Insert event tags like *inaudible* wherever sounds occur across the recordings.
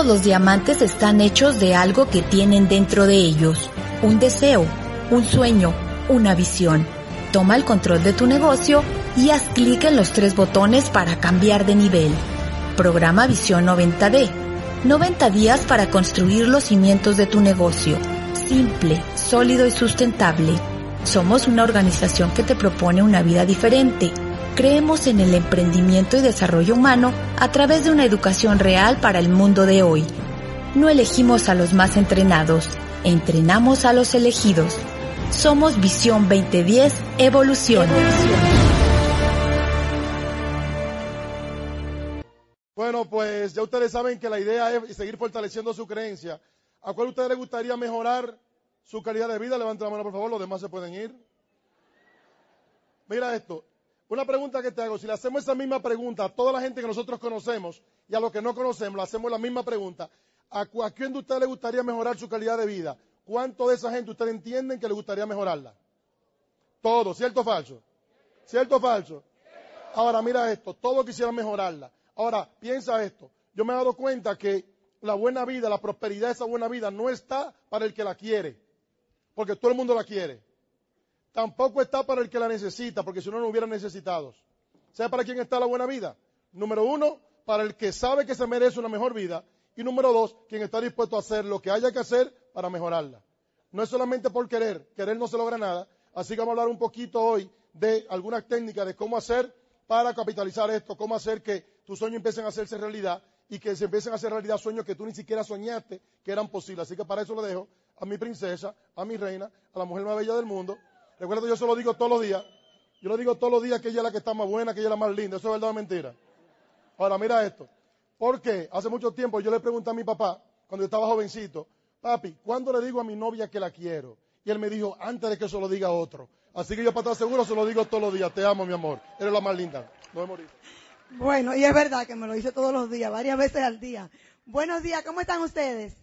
Todos los diamantes están hechos de algo que tienen dentro de ellos. Un deseo, un sueño, una visión. Toma el control de tu negocio y haz clic en los tres botones para cambiar de nivel. Programa Visión 90D. 90 días para construir los cimientos de tu negocio. Simple, sólido y sustentable. Somos una organización que te propone una vida diferente creemos en el emprendimiento y desarrollo humano a través de una educación real para el mundo de hoy. No elegimos a los más entrenados, entrenamos a los elegidos. Somos Visión 2010 Evolución. Bueno, pues ya ustedes saben que la idea es seguir fortaleciendo su creencia. ¿A cuál a ustedes les gustaría mejorar su calidad de vida? Levanten la mano, por favor, los demás se pueden ir. Mira esto, una pregunta que te hago, si le hacemos esa misma pregunta a toda la gente que nosotros conocemos y a los que no conocemos, le hacemos la misma pregunta, ¿a, quién de ustedes le gustaría mejorar su calidad de vida? ¿Cuánto de esa gente ustedes entienden que le gustaría mejorarla? Todo, ¿cierto o falso? ¿Cierto o falso? Ahora, mira esto, todos quisieran mejorarla. Ahora, piensa esto, yo me he dado cuenta que la buena vida, la prosperidad de esa buena vida no está para el que la quiere, porque todo el mundo la quiere tampoco está para el que la necesita, porque si no, no hubiera necesitados. ¿Sabe para quién está la buena vida? Número uno, para el que sabe que se merece una mejor vida. Y número dos, quien está dispuesto a hacer lo que haya que hacer para mejorarla. No es solamente por querer, querer no se logra nada. Así que vamos a hablar un poquito hoy de algunas técnicas de cómo hacer para capitalizar esto, cómo hacer que tus sueños empiecen a hacerse realidad y que se empiecen a hacer realidad sueños que tú ni siquiera soñaste que eran posibles. Así que para eso lo dejo a mi princesa, a mi reina, a la mujer más bella del mundo, Recuerda, yo se lo digo todos los días. Yo lo digo todos los días que ella es la que está más buena, que ella es la más linda. Eso es verdad o mentira. Ahora, mira esto. Porque hace mucho tiempo yo le pregunté a mi papá, cuando yo estaba jovencito, papi, ¿cuándo le digo a mi novia que la quiero? Y él me dijo, antes de que se lo diga otro. Así que yo para estar seguro se lo digo todos los días. Te amo, mi amor. Eres la más linda. No me morir. Bueno, y es verdad que me lo dice todos los días, varias veces al día. Buenos días, ¿cómo están ustedes?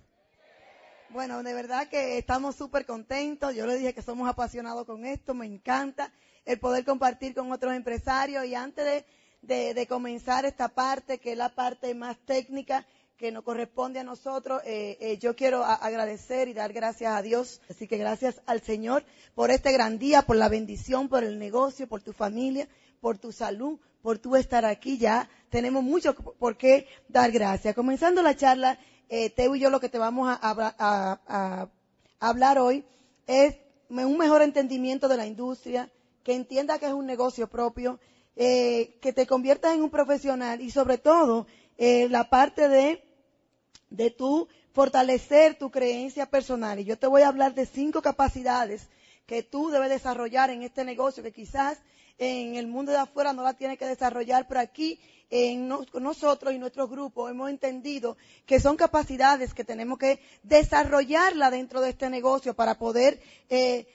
Bueno, de verdad que estamos súper contentos. Yo le dije que somos apasionados con esto. Me encanta el poder compartir con otros empresarios. Y antes de, comenzar esta parte, que es la parte más técnica que nos corresponde a nosotros, eh, eh, yo quiero agradecer y dar gracias a Dios. Así que gracias al Señor por este gran día, por la bendición, por el negocio, por tu familia, por tu salud, por tu estar aquí. Ya tenemos mucho por qué dar gracias. Comenzando la charla, eh, Teo y yo lo que te vamos a, hablar hoy es un mejor entendimiento de la industria, que entienda que es un negocio propio, eh, que te conviertas en un profesional y sobre todo eh, la parte de, de tu fortalecer tu creencia personal. Y yo te voy a hablar de cinco capacidades que tú debes desarrollar en este negocio, que quizás en el mundo de afuera no la tienes que desarrollar, pero aquí en nosotros y nuestros grupos hemos entendido que son capacidades que tenemos que desarrollarla dentro de este negocio para poder eh,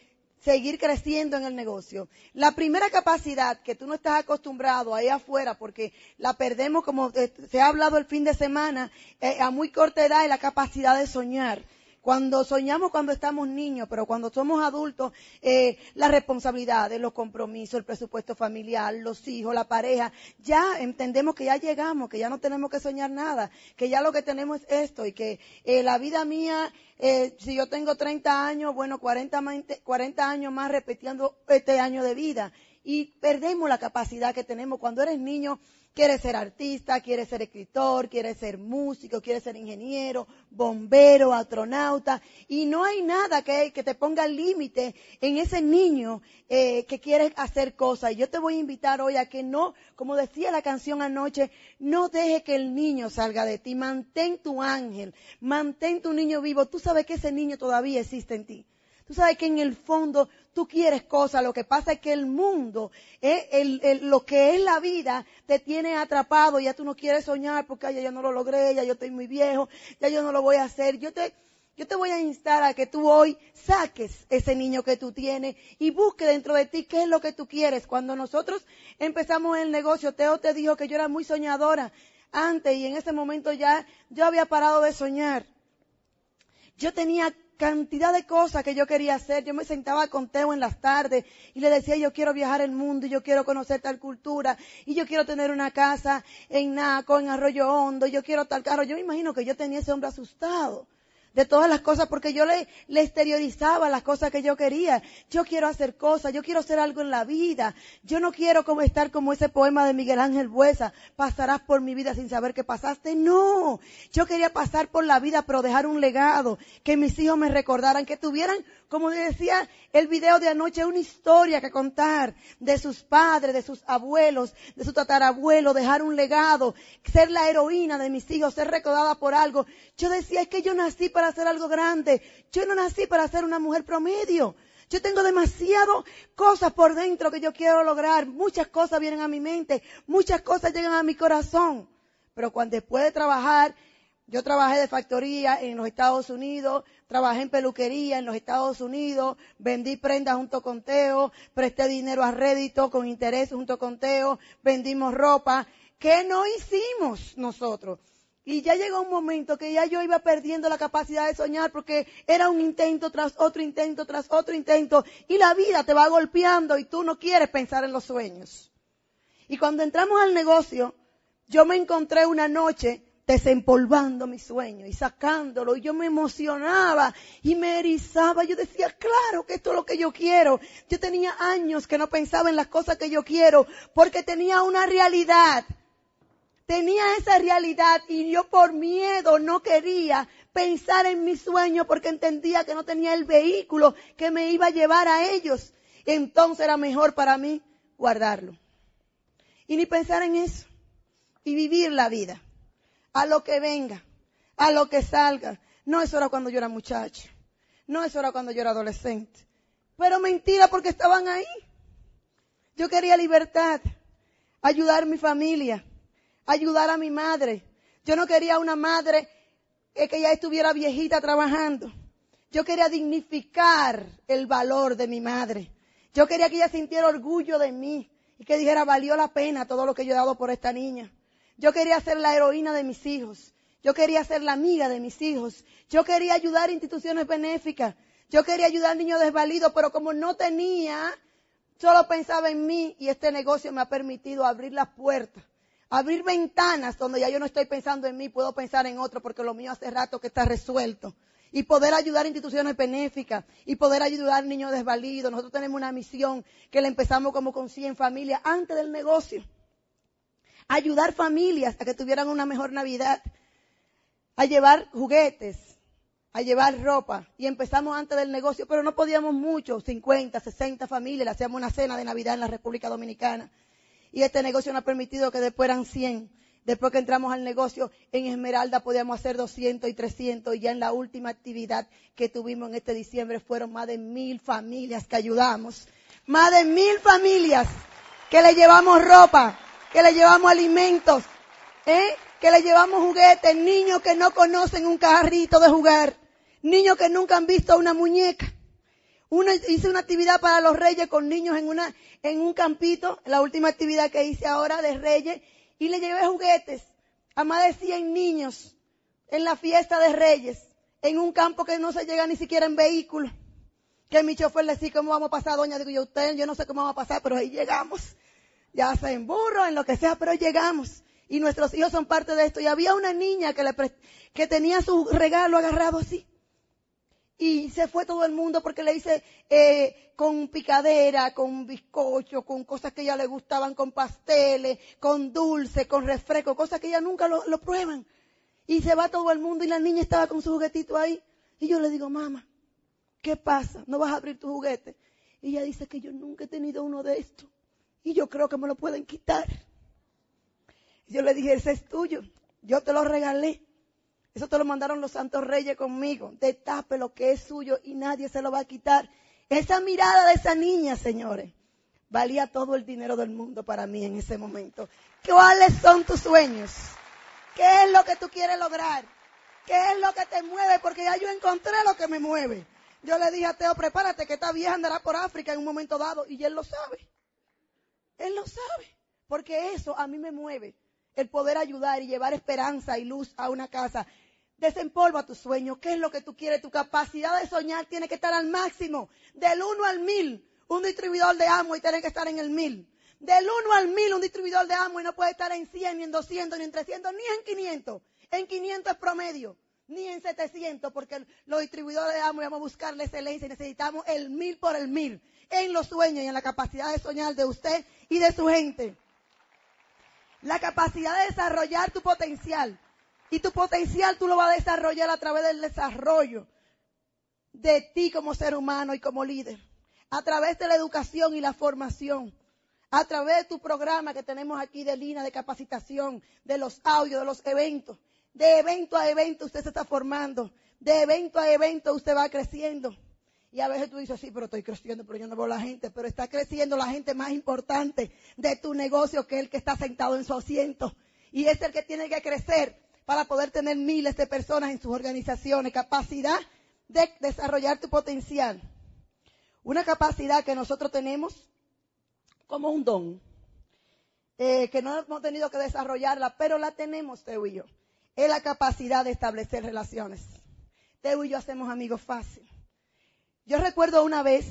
seguir creciendo en el negocio. La primera capacidad que tú no estás acostumbrado ahí afuera, porque la perdemos como eh, se ha hablado el fin de semana, eh, a muy corta edad, es la capacidad de soñar. Cuando soñamos cuando estamos niños, pero cuando somos adultos, eh, las responsabilidades, los compromisos, el presupuesto familiar, los hijos, la pareja, ya entendemos que ya llegamos, que ya no tenemos que soñar nada, que ya lo que tenemos es esto y que eh, la vida mía, eh, si yo tengo 30 años, bueno, 40, 40 años más repitiendo este año de vida. Y perdemos la capacidad que tenemos cuando eres niño Quieres ser artista, quieres ser escritor, quieres ser músico, quieres ser ingeniero, bombero, astronauta. Y no hay nada que, te ponga límite en ese niño eh, que quiere hacer cosas. Y yo te voy a invitar hoy a que no, como decía la canción anoche, no deje que el niño salga de ti. Mantén tu ángel, mantén tu niño vivo. Tú sabes que ese niño todavía existe en ti. Tú sabes que en el fondo tú quieres cosas, lo que pasa es que el mundo, eh, lo que es la vida, te tiene atrapado, ya tú no quieres soñar porque ya yo no lo logré, ya yo estoy muy viejo, ya yo no lo voy a hacer. Yo te, yo te voy a instar a que tú hoy saques ese niño que tú tienes y busque dentro de ti qué es lo que tú quieres. Cuando nosotros empezamos el negocio, Teo te dijo que yo era muy soñadora antes y en ese momento ya yo había parado de soñar. Yo tenía cantidad de cosas que yo quería hacer. Yo me sentaba con Teo en las tardes y le decía, yo quiero viajar el mundo y yo quiero conocer tal cultura y yo quiero tener una casa en Naco, en Arroyo Hondo, y yo quiero tal carro. Yo me imagino que yo tenía ese hombre asustado de todas las cosas porque yo le, exteriorizaba las cosas que yo quería. Yo quiero hacer cosas, yo quiero hacer algo en la vida. Yo no quiero como estar como ese poema de Miguel Ángel Buesa, pasarás por mi vida sin saber que pasaste. No, yo quería pasar por la vida pero dejar un legado, que mis hijos me recordaran, que tuvieran como decía el video de anoche, una historia que contar de sus padres, de sus abuelos, de su tatarabuelo, dejar un legado, ser la heroína de mis hijos, ser recordada por algo. Yo decía, es que yo nací para hacer algo grande. Yo no nací para ser una mujer promedio. Yo tengo demasiado cosas por dentro que yo quiero lograr. Muchas cosas vienen a mi mente, muchas cosas llegan a mi corazón. Pero cuando después de trabajar yo trabajé de factoría en los Estados Unidos, trabajé en peluquería en los Estados Unidos, vendí prendas junto con Teo, presté dinero a rédito con interés junto con Teo, vendimos ropa. ¿Qué no hicimos nosotros? Y ya llegó un momento que ya yo iba perdiendo la capacidad de soñar porque era un intento tras otro intento tras otro intento y la vida te va golpeando y tú no quieres pensar en los sueños. Y cuando entramos al negocio, yo me encontré una noche desempolvando mi sueño y sacándolo. Y yo me emocionaba y me erizaba. Yo decía, claro que esto es lo que yo quiero. Yo tenía años que no pensaba en las cosas que yo quiero porque tenía una realidad. Tenía esa realidad y yo por miedo no quería pensar en mi sueño porque entendía que no tenía el vehículo que me iba a llevar a ellos. Entonces era mejor para mí guardarlo. Y ni pensar en eso. Y vivir la vida a lo que venga, a lo que salga. No, eso era cuando yo era muchacho. No, eso era cuando yo era adolescente. Pero mentira porque estaban ahí. Yo quería libertad, ayudar a mi familia, ayudar a mi madre. Yo no quería una madre que ya estuviera viejita trabajando. Yo quería dignificar el valor de mi madre. Yo quería que ella sintiera orgullo de mí y que dijera, valió la pena todo lo que yo he dado por esta niña. Yo quería ser la heroína de mis hijos. Yo quería ser la amiga de mis hijos. Yo quería ayudar instituciones benéficas. Yo quería ayudar a niños desvalidos, pero como no tenía, solo pensaba en mí y este negocio me ha permitido abrir las puertas, abrir ventanas donde ya yo no estoy pensando en mí, puedo pensar en otro porque lo mío hace rato que está resuelto. Y poder ayudar a instituciones benéficas y poder ayudar a niños desvalidos. Nosotros tenemos una misión que la empezamos como con 100 familias antes del negocio ayudar familias a que tuvieran una mejor Navidad, a llevar juguetes, a llevar ropa. Y empezamos antes del negocio, pero no podíamos mucho, 50, 60 familias, le hacíamos una cena de Navidad en la República Dominicana. Y este negocio nos ha permitido que después eran 100. Después que entramos al negocio en Esmeralda podíamos hacer 200 y 300 y ya en la última actividad que tuvimos en este diciembre fueron más de mil familias que ayudamos. Más de mil familias que le llevamos ropa, que le llevamos alimentos, ¿eh? que le llevamos juguetes, niños que no conocen un carrito de jugar, niños que nunca han visto una muñeca. Una, hice una actividad para los reyes con niños en una, en un campito, la última actividad que hice ahora de reyes, y le llevé juguetes a más de 100 niños en la fiesta de reyes, en un campo que no se llega ni siquiera en vehículo. Que mi chofer le decía, ¿cómo vamos a pasar, doña? Digo yo, yo no sé cómo vamos a pasar, pero ahí llegamos ya sea en burro, en lo que sea, pero llegamos. Y nuestros hijos son parte de esto. Y había una niña que, le que tenía su regalo agarrado así. Y se fue todo el mundo porque le hice eh, con picadera, con bizcocho, con cosas que ella le gustaban, con pasteles, con dulce, con refresco, cosas que ella nunca lo, lo prueban. Y se va todo el mundo y la niña estaba con su juguetito ahí. Y yo le digo, mamá, ¿qué pasa? ¿No vas a abrir tu juguete? Y ella dice que yo nunca he tenido uno de estos y yo creo que me lo pueden quitar. Yo le dije, ese es tuyo, yo te lo regalé. Eso te lo mandaron los santos reyes conmigo. Destape lo que es suyo y nadie se lo va a quitar. Esa mirada de esa niña, señores, valía todo el dinero del mundo para mí en ese momento. ¿Cuáles son tus sueños? ¿Qué es lo que tú quieres lograr? ¿Qué es lo que te mueve? Porque ya yo encontré lo que me mueve. Yo le dije a Teo, prepárate que esta vieja andará por África en un momento dado y él lo sabe. Él lo sabe, porque eso a mí me mueve, el poder ayudar y llevar esperanza y luz a una casa Desempolva tu sueño. ¿Qué es lo que tú quieres? Tu capacidad de soñar tiene que estar al máximo. Del 1 al 1000. Un distribuidor de amo y tiene que estar en el 1000. Del 1 al 1000 un distribuidor de amo y no puede estar en 100, ni en 200, ni en 300, ni en 500. En 500 es promedio. Ni en 700 porque los distribuidores de amo vamos a buscar la excelencia y necesitamos el 1000 por el 1000. En los sueños y en la capacidad de soñar de usted y de su gente. La capacidad de desarrollar tu potencial. Y tu potencial tú lo vas a desarrollar a través del desarrollo de ti como ser humano y como líder. A través de la educación y la formación. A través de tu programa que tenemos aquí de línea de capacitación, de los audios, de los eventos. De evento a evento usted se está formando. De evento a evento usted va creciendo. Y a veces tú dices, sí, pero estoy creciendo, pero yo no veo la gente. Pero está creciendo la gente más importante de tu negocio que el que está sentado en su asiento. Y es el que tiene que crecer para poder tener miles de personas en sus organizaciones, capacidad de desarrollar tu potencial. Una capacidad que nosotros tenemos como un don, eh, que no hemos tenido que desarrollarla, pero la tenemos, Teo y yo. Es la capacidad de establecer relaciones. Teo y yo hacemos amigos fácil. Yo recuerdo una vez,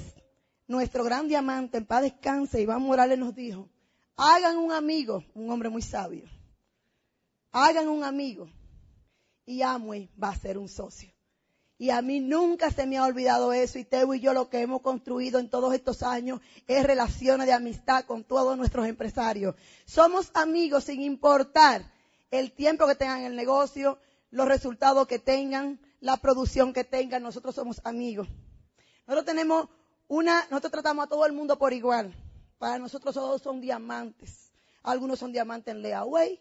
nuestro gran diamante, en paz descanse, Iván Morales nos dijo, hagan un amigo, un hombre muy sabio hagan un amigo y Amway va a ser un socio. Y a mí nunca se me ha olvidado eso y Teo y yo lo que hemos construido en todos estos años es relaciones de amistad con todos nuestros empresarios. Somos amigos sin importar el tiempo que tengan en el negocio, los resultados que tengan, la producción que tengan, nosotros somos amigos. Nosotros tenemos una, nosotros tratamos a todo el mundo por igual. Para nosotros todos son diamantes. Algunos son diamantes en Leaway,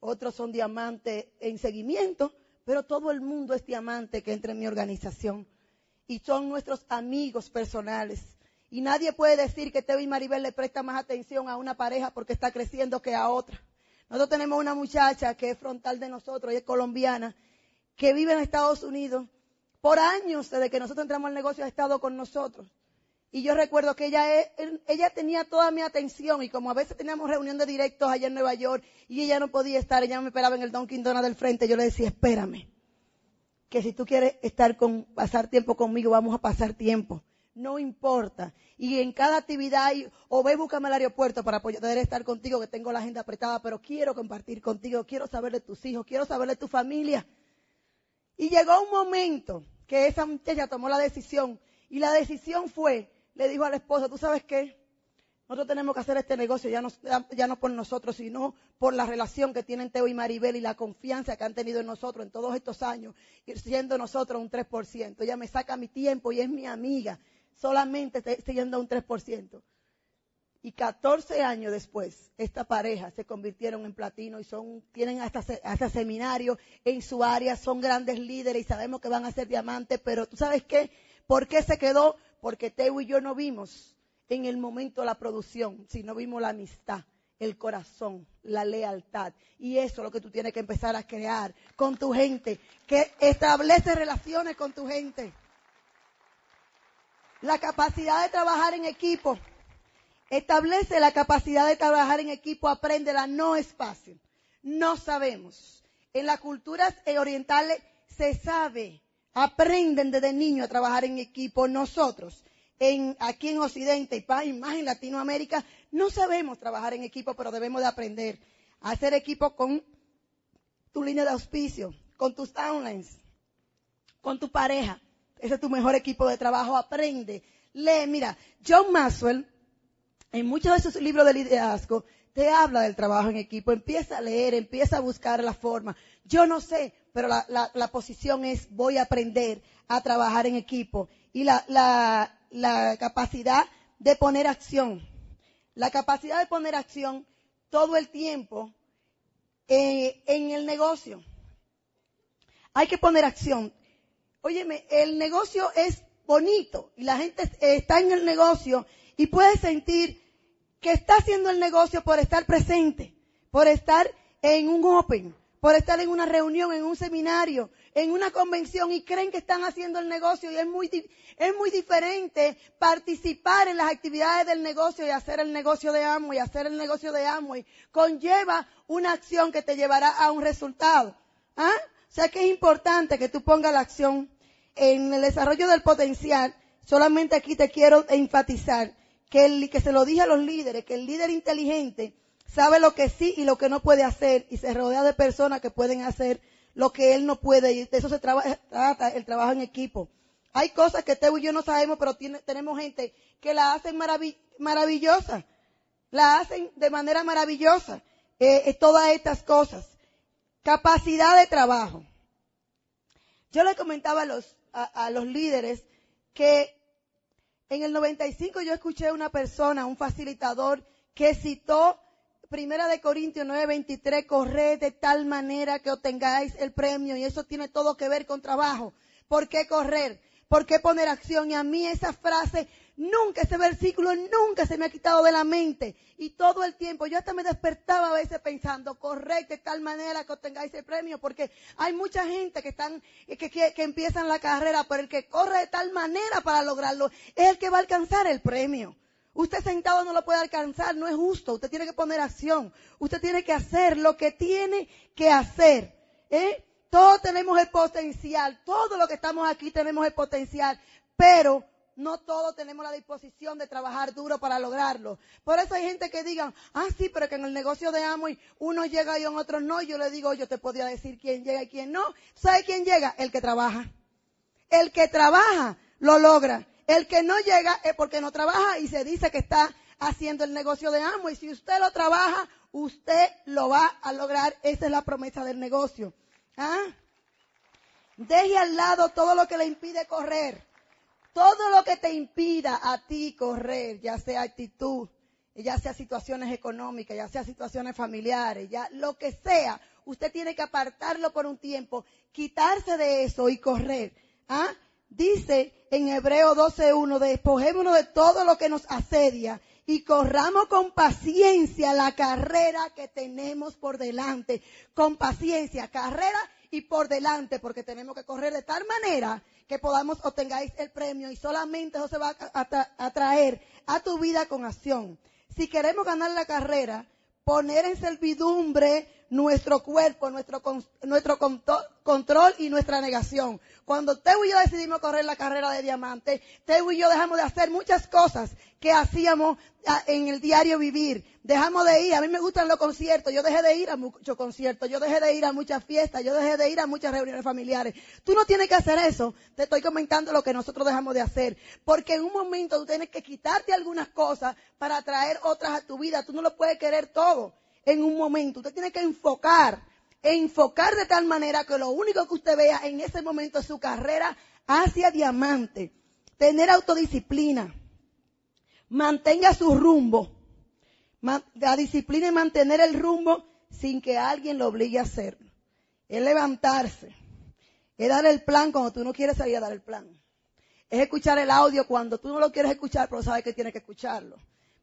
otros son diamantes en seguimiento, pero todo el mundo es diamante que entra en mi organización. Y son nuestros amigos personales. Y nadie puede decir que Teo y Maribel le prestan más atención a una pareja porque está creciendo que a otra. Nosotros tenemos una muchacha que es frontal de nosotros, y es colombiana, que vive en Estados Unidos. Por años, desde que nosotros entramos al negocio, ha estado con nosotros. Y yo recuerdo que ella, ella tenía toda mi atención y como a veces teníamos reunión de directos allá en Nueva York y ella no podía estar, ella me esperaba en el Dunkin' Donuts del frente, yo le decía, espérame, que si tú quieres estar con, pasar tiempo conmigo, vamos a pasar tiempo. No importa. Y en cada actividad, o ve, búscame al aeropuerto para poder estar contigo, que tengo la agenda apretada, pero quiero compartir contigo, quiero saber de tus hijos, quiero saber de tu familia. Y llegó un momento que esa muchacha tomó la decisión, y la decisión fue, le dijo a la esposa, ¿tú sabes qué? Nosotros tenemos que hacer este negocio ya no, ya no por nosotros, sino por la relación que tienen Teo y Maribel y la confianza que han tenido en nosotros en todos estos años, siendo nosotros un 3%. Ella me saca mi tiempo y es mi amiga, solamente siendo un 3%. Y 14 años después, esta pareja se convirtieron en platino y son, tienen hasta, hasta seminarios en su área, son grandes líderes y sabemos que van a ser diamantes, pero ¿tú sabes qué? ¿Por qué se quedó? Porque Teo y yo no vimos en el momento la producción, sino vimos la amistad, el corazón, la lealtad. Y eso es lo que tú tienes que empezar a crear con tu gente, que establece relaciones con tu gente. La capacidad de trabajar en equipo. Establece la capacidad de trabajar en equipo, apréndela, no es fácil. No sabemos. En las culturas orientales se sabe aprenden desde niños a trabajar en equipo. Nosotros, en, aquí en Occidente y más en Latinoamérica, no sabemos trabajar en equipo, pero debemos de aprender a hacer equipo con tu línea de auspicio, con tus downlines, con tu pareja. Ese es tu mejor equipo de trabajo. Aprende, lee. Mira, John Maxwell, en muchos de sus libros de liderazgo, te habla del trabajo en equipo. Empieza a leer, empieza a buscar la forma. Yo no sé, pero la, la, posición es voy a aprender a trabajar en equipo. Y la, la, capacidad de poner acción. La capacidad de poner acción todo el tiempo eh, en el negocio. Hay que poner acción. Óyeme, el negocio es bonito y la gente está en el negocio y puede sentir que está haciendo el negocio por estar presente, por estar en un open, por estar en una reunión, en un seminario, en una convención y creen que están haciendo el negocio y es muy, es muy diferente participar en las actividades del negocio y hacer el negocio de Amway, hacer el negocio de Amway. Conlleva una acción que te llevará a un resultado. ¿Ah? O sea que es importante que tú pongas la acción en el desarrollo del potencial. Solamente aquí te quiero enfatizar que, el, que se lo dije a los líderes, que el líder inteligente sabe lo que sí y lo que no puede hacer y se rodea de personas que pueden hacer lo que él no puede y de eso se trata el trabajo en equipo. Hay cosas que Teo y yo no sabemos, pero tenemos gente que la hacen maravillosa, la hacen de manera maravillosa, eh, eh, todas estas cosas. Capacidad de trabajo. Yo le comentaba a los, a los líderes que en el 95 yo escuché a una persona, un facilitador, que citó Primera de Corintios 9:23, corred de tal manera que obtengáis el premio y eso tiene todo que ver con trabajo. ¿Por qué correr? ¿Por qué poner acción? Y a mí esa frase, nunca, ese versículo nunca se me ha quitado de la mente. Y todo el tiempo, yo hasta me despertaba a veces pensando, corred de tal manera que obtengáis el premio, porque hay mucha gente que están, que, que, que empiezan la carrera, pero el que corre de tal manera para lograrlo es el que va a alcanzar el premio. Usted sentado no lo puede alcanzar, no es justo. Usted tiene que poner acción. Usted tiene que hacer lo que tiene que hacer. ¿eh? Todos tenemos el potencial. Todos los que estamos aquí tenemos el potencial. Pero no todos tenemos la disposición de trabajar duro para lograrlo. Por eso hay gente que digan, ah, sí, pero que en el negocio de Amway uno llega y en otros no. Yo le digo, yo te podría decir quién llega y quién no. ¿Sabe quién llega? El que trabaja. El que trabaja lo logra. El que no llega es porque no trabaja y se dice que está haciendo el negocio de amo. Y si usted lo trabaja, usted lo va a lograr. Esa es la promesa del negocio. ¿Ah? Deje al lado todo lo que le impide correr. Todo lo que te impida a ti correr, ya sea actitud, ya sea situaciones económicas, ya sea situaciones familiares, ya lo que sea, usted tiene que apartarlo por un tiempo, quitarse de eso y correr. ¿Ah? Dice en Hebreo 12.1, despojémonos de todo lo que nos asedia y corramos con paciencia la carrera que tenemos por delante. Con paciencia, carrera y por delante, porque tenemos que correr de tal manera que podamos obtengáis el premio y solamente eso se va a, traer a tu vida con acción. Si queremos ganar la carrera, poner en servidumbre nuestro cuerpo, nuestro, nuestro control y nuestra negación. Cuando Teo y yo decidimos correr la carrera de diamante, Teo y yo dejamos de hacer muchas cosas que hacíamos ah, en el diario vivir. Dejamos de ir, a mí me gustan los conciertos, yo dejé de ir a muchos conciertos, yo dejé de ir a muchas fiestas, yo dejé de ir a muchas reuniones familiares. Tú no tienes que hacer eso, te estoy comentando lo que nosotros dejamos de hacer, porque en un momento tú tienes que quitarte algunas cosas para traer otras a tu vida, tú no lo puedes querer todo en un momento. Usted tiene que enfocar, enfocar de tal manera que lo único que usted vea en ese momento es su carrera hacia diamante. Tener autodisciplina. Mantenga su rumbo. La disciplina es mantener el rumbo sin que alguien lo obligue a hacerlo. Es levantarse. Es dar el plan cuando tú no quieres salir a dar el plan. Es escuchar el audio cuando tú no lo quieres escuchar, pero sabes que tienes que escucharlo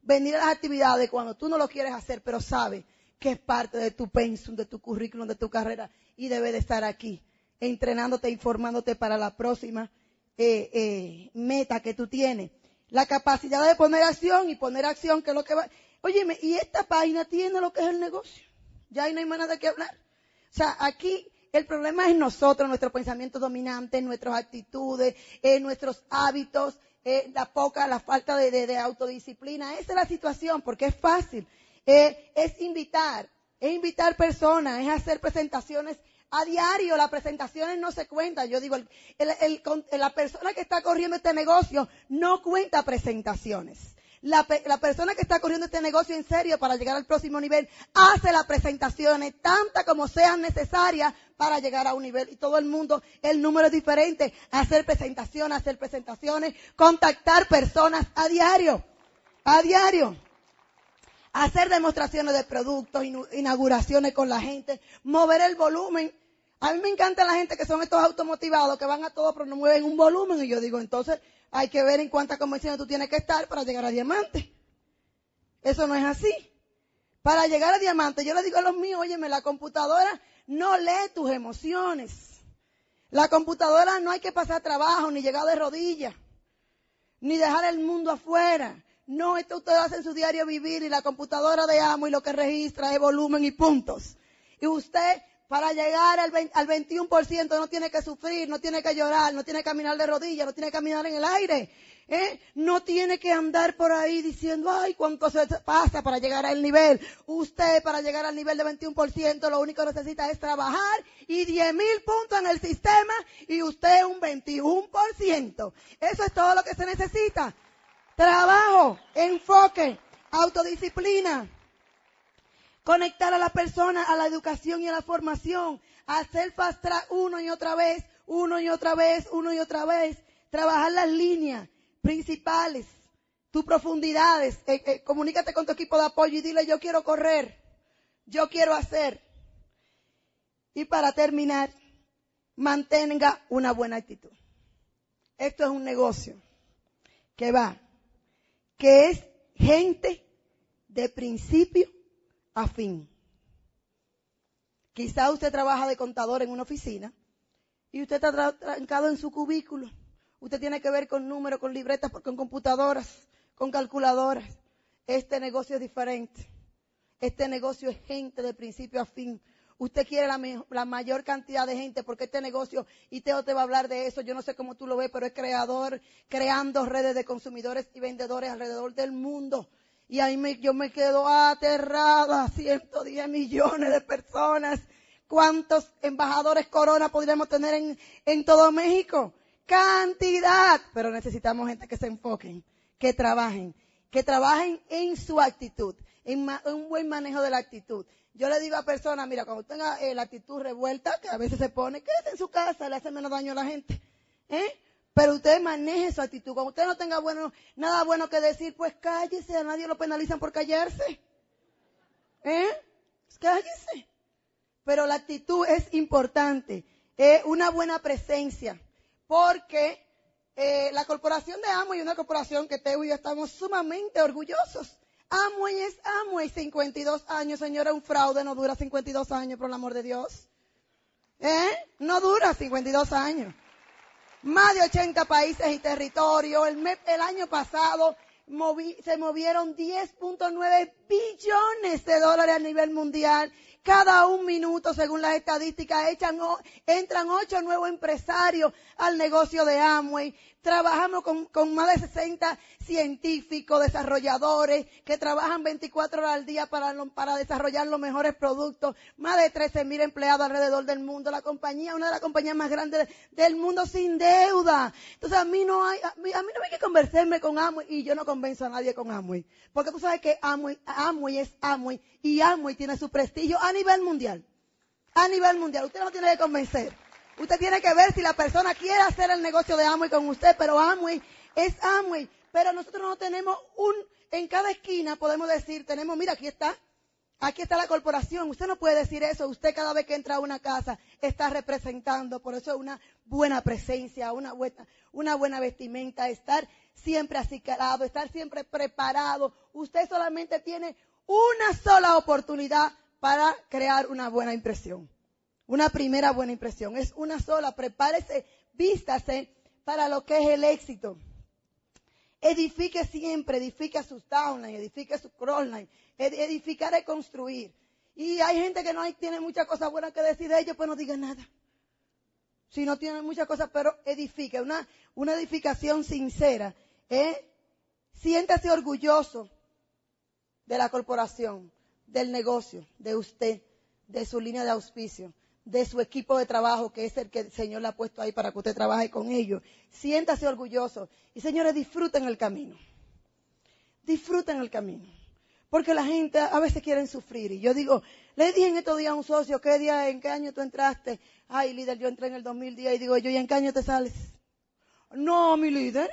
venir a las actividades cuando tú no lo quieres hacer, pero sabes que es parte de tu pensum, de tu currículum, de tu carrera y debe de estar aquí, entrenándote, informándote para la próxima eh, eh, meta que tú tienes. La capacidad de poner acción y poner acción, que es lo que va. Óyeme, y esta página tiene lo que es el negocio. Ya ahí no hay más nada que hablar. O sea, aquí el problema es nosotros, nuestro pensamiento dominante, nuestras actitudes, eh, nuestros hábitos, eh, la poca, la falta de, autodisciplina. Esa es la situación, porque es fácil. Eh, es invitar, es invitar personas, es hacer presentaciones a diario. Las presentaciones no se cuentan. Yo digo, la persona que está corriendo este negocio no cuenta presentaciones. La, persona que está corriendo este negocio en serio para llegar al próximo nivel hace las presentaciones tantas como sean necesarias para llegar a un nivel. Y todo el mundo, el número es diferente. Hacer presentaciones, hacer presentaciones, contactar personas a diario. A diario. Hacer demostraciones de productos, inauguraciones con la gente, mover el volumen. A mí me encanta la gente que son estos automotivados que van a todo pero no mueven un volumen. Y yo digo, entonces, hay que ver en cuántas convenciones tú tienes que estar para llegar a diamante. Eso no es así. Para llegar a diamante, yo le digo a los míos, óyeme, la computadora no lee tus emociones. La computadora no hay que pasar trabajo, ni llegar de rodillas, ni dejar el mundo afuera. No, esto usted hace en su diario vivir y la computadora de amo y lo que registra es volumen y puntos. Y usted para llegar al, 20 al 21% no tiene que sufrir, no tiene que llorar, no tiene que caminar de rodillas, no tiene que caminar en el aire. ¿eh? No tiene que andar por ahí diciendo, ay, cuánto se pasa para llegar al nivel. Usted para llegar al nivel de 21% lo único que necesita es trabajar y 10 mil puntos en el sistema y usted un 21%. Eso es todo lo que se necesita. Trabajo, enfoque, autodisciplina. Conectar a la persona a la educación y a la formación. Hacer fast track uno y otra vez, uno y otra vez, uno y otra vez. Trabajar las líneas principales, tus profundidades. Eh, eh, comunícate con tu equipo de apoyo y dile yo quiero correr, yo quiero hacer. Y para terminar, mantenga una buena actitud. Esto es un negocio que va, que es gente de principio a fin. Quizá usted trabaja de contador en una oficina y usted está trancado en su cubículo Usted tiene que ver con números, con libretas, con computadoras, con calculadoras. Este negocio es diferente. Este negocio es gente de principio a fin. Usted quiere la, mayor cantidad de gente porque este negocio, y Teo te va a hablar de eso, yo no sé cómo tú lo ves, pero es creador, creando redes de consumidores y vendedores alrededor del mundo. Y ahí me, yo me quedo aterrada, 110 millones de personas. ¿Cuántos embajadores corona podríamos tener en, en todo México? cantidad, pero necesitamos gente que se enfoquen, que trabajen, que trabajen en su actitud, en, un buen manejo de la actitud. Yo le digo a personas, mira, cuando tenga eh, la actitud revuelta, que a veces se pone, quédese en su casa, le hace menos daño a la gente. ¿eh? Pero usted maneje su actitud. Cuando usted no tenga bueno, nada bueno que decir, pues cállese, a nadie lo penalizan por callarse. ¿Eh? Pues cállese. Pero la actitud es importante. Es una buena presencia porque eh, la corporación de Amway es una corporación que Teo y yo estamos sumamente orgullosos. Amway es Amway, 52 años, señora, un fraude no dura 52 años, por el amor de Dios. ¿Eh? No dura 52 años. Más de 80 países y territorios. El, el año pasado se movieron 10.9 billones de dólares a nivel mundial cada un minuto, según las estadísticas, echan, entran ocho nuevos empresarios al negocio de Amway. Trabajamos con, más de 60 científicos, desarrolladores, que trabajan 24 horas al día para, desarrollar los mejores productos. Más de 13 mil empleados alrededor del mundo. La compañía, una de las compañías más grandes del mundo sin deuda. Entonces a mí no hay, a mí, no hay que convencerme con Amway y yo no convenzo a nadie con Amway. Porque tú sabes que Amway, Amway es Amway y Amway tiene su prestigio a nivel mundial. A nivel mundial. Usted no tiene que convencer. Usted tiene que ver si la persona quiere hacer el negocio de Amway con usted, pero Amway es Amway. Pero nosotros no tenemos un, en cada esquina podemos decir, tenemos, mira, aquí está, aquí está la corporación. Usted no puede decir eso. Usted cada vez que entra a una casa está representando. Por eso es una buena presencia, una buena, una buena vestimenta, estar siempre acicalado, estar siempre preparado. Usted solamente tiene una sola oportunidad para crear una buena impresión. Una primera buena impresión. Es una sola. Prepárese, vístase para lo que es el éxito. Edifique siempre, edifique sus downline, edifique su crossline. Edificar es construir. Y hay gente que no tiene muchas cosas buenas que decir de ellos, pues no diga nada. Si no tienen muchas cosas, pero edifique. Una, una edificación sincera. ¿eh? Siéntase orgulloso de la corporación, del negocio, de usted, de su línea de auspicio de su equipo de trabajo, que es el que el Señor le ha puesto ahí para que usted trabaje con ellos. Siéntase orgulloso. Y señores, disfruten el camino. Disfruten el camino. Porque la gente a veces quiere sufrir. Y yo digo, le dije en estos días a un socio, ¿qué día, en qué año tú entraste? Ay, líder, yo entré en el 2010 y digo yo, ¿y en qué año te sales? No, mi líder.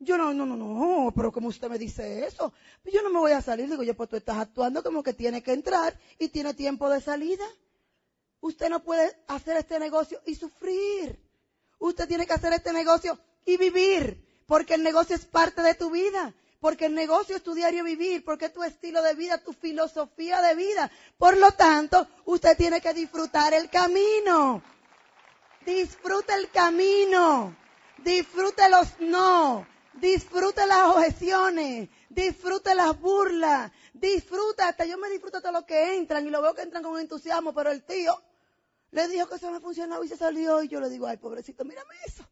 Yo no, no, no, no, pero como usted me dice eso, yo no me voy a salir. Digo yo, pues tú estás actuando como que tiene que entrar y tiene tiempo de salida. Usted no puede hacer este negocio y sufrir. Usted tiene que hacer este negocio y vivir, porque el negocio es parte de tu vida, porque el negocio es tu diario vivir, porque es tu estilo de vida, tu filosofía de vida. Por lo tanto, usted tiene que disfrutar el camino. Disfruta el camino. Disfrute los no. Disfrute las objeciones. Disfrute las burlas. Disfruta, hasta yo me disfruto de los que entran y lo veo que entran con entusiasmo, pero el tío le dijo que eso no funcionaba y se salió y yo le digo, ay, pobrecito, mírame eso.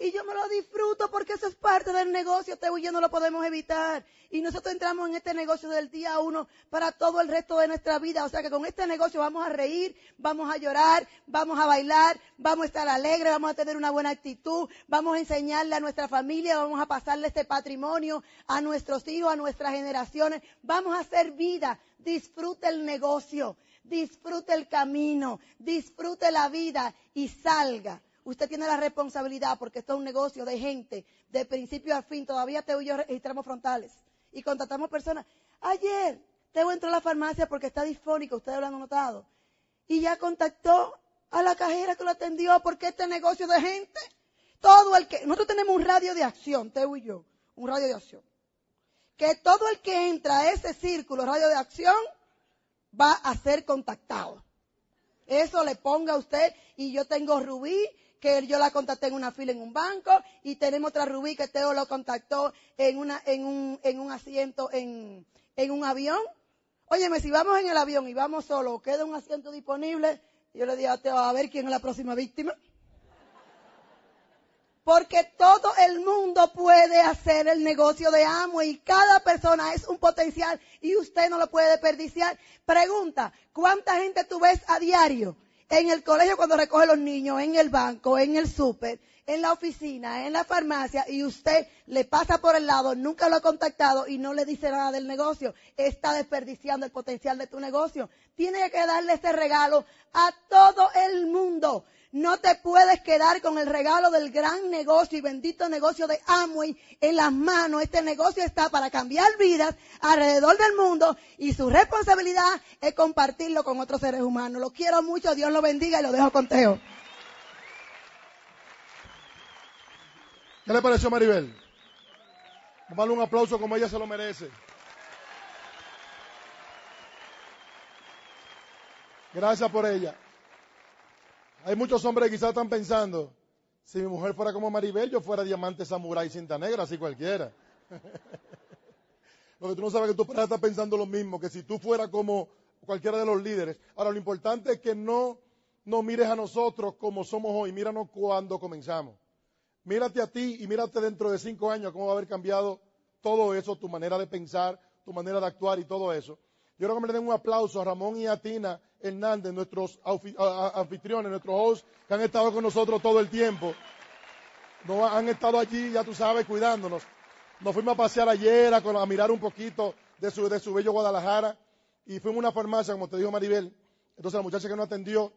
Y yo me lo disfruto porque eso es parte del negocio, te y yo no lo podemos evitar. Y nosotros entramos en este negocio del día uno para todo el resto de nuestra vida. O sea que con este negocio vamos a reír, vamos a llorar, vamos a bailar, vamos a estar alegres, vamos a tener una buena actitud, vamos a enseñarle a nuestra familia, vamos a pasarle este patrimonio a nuestros hijos, a nuestras generaciones. Vamos a hacer vida. Disfrute el negocio, disfrute el camino, disfrute la vida y salga Usted tiene la responsabilidad porque esto es un negocio de gente, de principio a fin. Todavía Teo y yo registramos frontales y contratamos personas. Ayer Teo entró a la farmacia porque está disfónico, ustedes lo han notado. Y ya contactó a la cajera que lo atendió porque este negocio de gente, todo el que, nosotros tenemos un radio de acción, Teo y yo, un radio de acción. Que todo el que entra a ese círculo radio de acción va a ser contactado. Eso le ponga a usted y yo tengo Rubí que yo la contacté en una fila en un banco y tenemos otra Rubí que Teo lo contactó en, una, en, un, en un asiento en, en un avión. Óyeme, si vamos en el avión y vamos solo, queda un asiento disponible, yo le digo a Teo, a ver quién es la próxima víctima. Porque todo el mundo puede hacer el negocio de amo y cada persona es un potencial y usted no lo puede desperdiciar. Pregunta, ¿cuánta gente tú ves a diario en el colegio cuando recoge los niños, en el banco, en el súper, en la oficina, en la farmacia y usted le pasa por el lado, nunca lo ha contactado y no le dice nada del negocio, está desperdiciando el potencial de tu negocio. Tiene que darle este regalo a todo el mundo. No te puedes quedar con el regalo del gran negocio y bendito negocio de Amway en las manos. Este negocio está para cambiar vidas alrededor del mundo y su responsabilidad es compartirlo con otros seres humanos. Lo quiero mucho, Dios lo bendiga y lo dejo con Teo. ¿Qué le pareció Maribel? Vamos un aplauso como ella se lo merece. Gracias por ella. Hay muchos hombres que quizás están pensando, si mi mujer fuera como Maribel, yo fuera diamante, samurái, cinta negra, así cualquiera. *laughs* lo que tú no sabes que tu pareja está pensando lo mismo, que si tú fueras como cualquiera de los líderes. Ahora, lo importante es que no nos mires a nosotros como somos hoy, míranos cuando comenzamos. Mírate a ti y mírate dentro de cinco años cómo va a haber cambiado todo eso, tu manera de pensar, tu manera de actuar y todo eso. Yo creo que me den un aplauso a Ramón y a Tina Hernández, nuestros anfitriones, nuestros hosts, que han estado con nosotros todo el tiempo. No, han estado allí, ya tú sabes, cuidándonos. Nos fuimos a pasear ayer, a, mirar un poquito de su, de su bello Guadalajara. Y fuimos a una farmacia, como te dijo Maribel. Entonces la muchacha que nos atendió,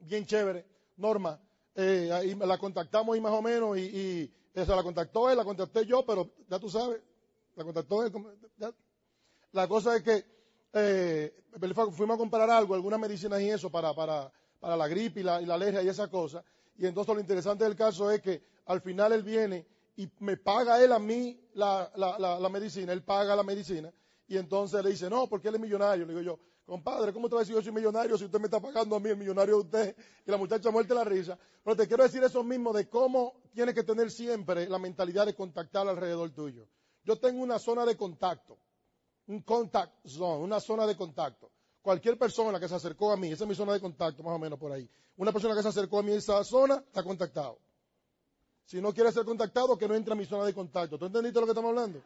bien chévere, Norma, eh, ahí la contactamos ahí más o menos y, y la contactó él, la contacté yo, pero ya tú sabes, la contactó él. La cosa es que eh, fuimos a comprar algo, algunas medicinas y eso para, para, para la gripe y la, y la alergia y esa cosa. Y entonces lo interesante del caso es que al final él viene y me paga él a mí la, la, la, medicina, él paga la medicina. Y entonces le dice, no, porque él es millonario. Le digo yo, compadre, ¿cómo te va a decir yo soy millonario si usted me está pagando a mí, el millonario de usted? Y la muchacha muerte la risa. Pero te quiero decir eso mismo de cómo tienes que tener siempre la mentalidad de contactar alrededor tuyo. Yo tengo una zona de contacto un contact zone, una zona de contacto. Cualquier persona que se acercó a mí, esa es mi zona de contacto, más o menos por ahí. Una persona que se acercó a mí en esa zona está contactado. Si no quiere ser contactado, que no entre a mi zona de contacto. ¿Tú entendiste lo que estamos hablando?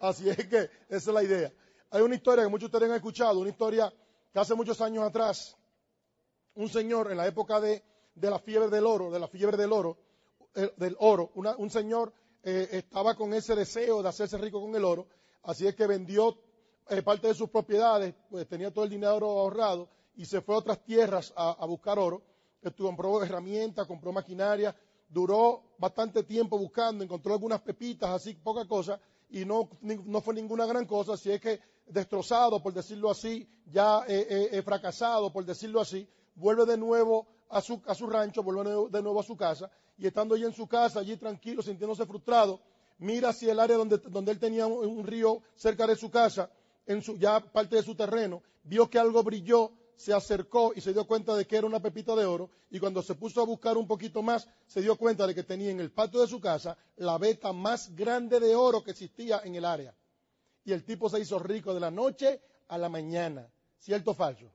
Así es que esa es la idea. Hay una historia que muchos de ustedes han escuchado, una historia que hace muchos años atrás, un señor en la época de, la fiebre del oro, de la fiebre del oro, eh, del oro, un señor eh, estaba con ese deseo de hacerse rico con el oro, así es que vendió eh, parte de sus propiedades, pues tenía todo el dinero ahorrado y se fue a otras tierras a, buscar oro. compró herramientas, compró maquinaria, duró bastante tiempo buscando, encontró algunas pepitas, así, poca cosa, y no, no fue ninguna gran cosa, así es que destrozado, por decirlo así, ya eh, eh, fracasado, por decirlo así, vuelve de nuevo a su, a su rancho, vuelve de nuevo a su casa, y estando allí en su casa, allí tranquilo, sintiéndose frustrado, mira hacia el área donde, donde él tenía un río cerca de su casa, en su, ya parte de su terreno, vio que algo brilló, se acercó y se dio cuenta de que era una pepita de oro y cuando se puso a buscar un poquito más, se dio cuenta de que tenía en el patio de su casa la veta más grande de oro que existía en el área. Y el tipo se hizo rico de la noche a la mañana. ¿Cierto o falso?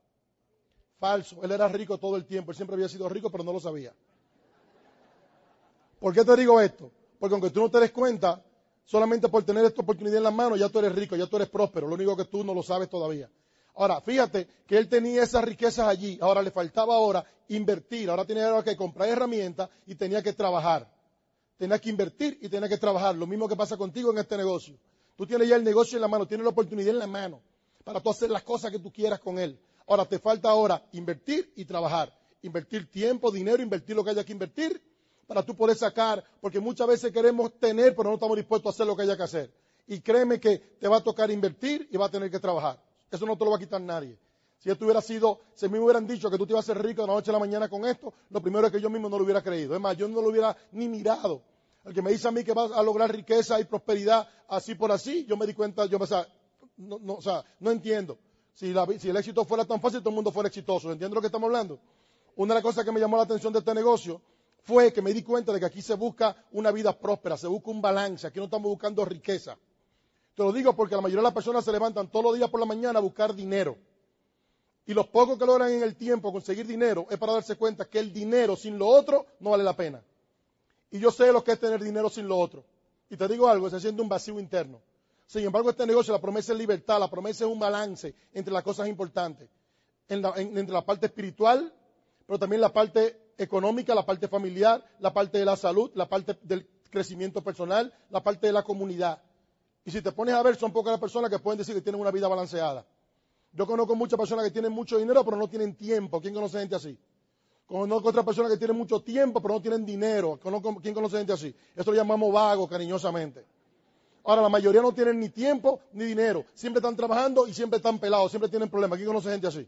Falso. Él era rico todo el tiempo. Él siempre había sido rico, pero no lo sabía. ¿Por qué te digo esto? Porque aunque tú no te des cuenta, solamente por tener esta oportunidad en la mano, ya tú eres rico, ya tú eres próspero. Lo único que tú no lo sabes todavía. Ahora, fíjate que él tenía esas riquezas allí. Ahora le faltaba ahora invertir. Ahora tenía que comprar herramientas y tenía que trabajar. Tenía que invertir y tenía que trabajar. Lo mismo que pasa contigo en este negocio. Tú tienes ya el negocio en la mano, tienes la oportunidad en la mano para tú hacer las cosas que tú quieras con él. Ahora te falta ahora invertir y trabajar. Invertir tiempo, dinero, invertir lo que haya que invertir para tú poder sacar, porque muchas veces queremos tener, pero no estamos dispuestos a hacer lo que haya que hacer. Y créeme que te va a tocar invertir y va a tener que trabajar. Eso no te lo va a quitar nadie. Si esto hubiera sido, si me hubieran dicho que tú te ibas a ser rico de la noche a la mañana con esto, lo primero es que yo mismo no lo hubiera creído. Es más, yo no lo hubiera ni mirado. El que me dice a mí que va a lograr riqueza y prosperidad así por así, yo me di cuenta, yo me, o no, no, o sea, no entiendo. Si, el éxito fuera tan fácil, todo el mundo fuera exitoso. ¿Entiendes lo que estamos hablando? Una de las cosas que me llamó la atención de este negocio fue que me di cuenta de que aquí se busca una vida próspera, se busca un balance, aquí no estamos buscando riqueza. Te lo digo porque la mayoría de las personas se levantan todos los días por la mañana a buscar dinero. Y los pocos que logran en el tiempo conseguir dinero es para darse cuenta que el dinero sin lo otro no vale la pena. Y yo sé lo que es tener dinero sin lo otro. Y te digo algo, se siente un vacío interno. Sin embargo, este negocio, la promesa es libertad, la promesa es un balance entre las cosas importantes. entre la parte espiritual, pero también la parte económica, la parte familiar, la parte de la salud, la parte del crecimiento personal, la parte de la comunidad. Y si te pones a ver, son pocas las personas que pueden decir que tienen una vida balanceada. Yo conozco muchas personas que tienen mucho dinero, pero no tienen tiempo. ¿Quién conoce gente así? Conozco otras personas que tienen mucho tiempo, pero no tienen dinero. ¿Quién conoce gente así? Eso lo llamamos vago, cariñosamente. Ahora, la mayoría no tienen ni tiempo ni dinero. Siempre están trabajando y siempre están pelados, siempre tienen problemas. ¿Quién conoce gente así?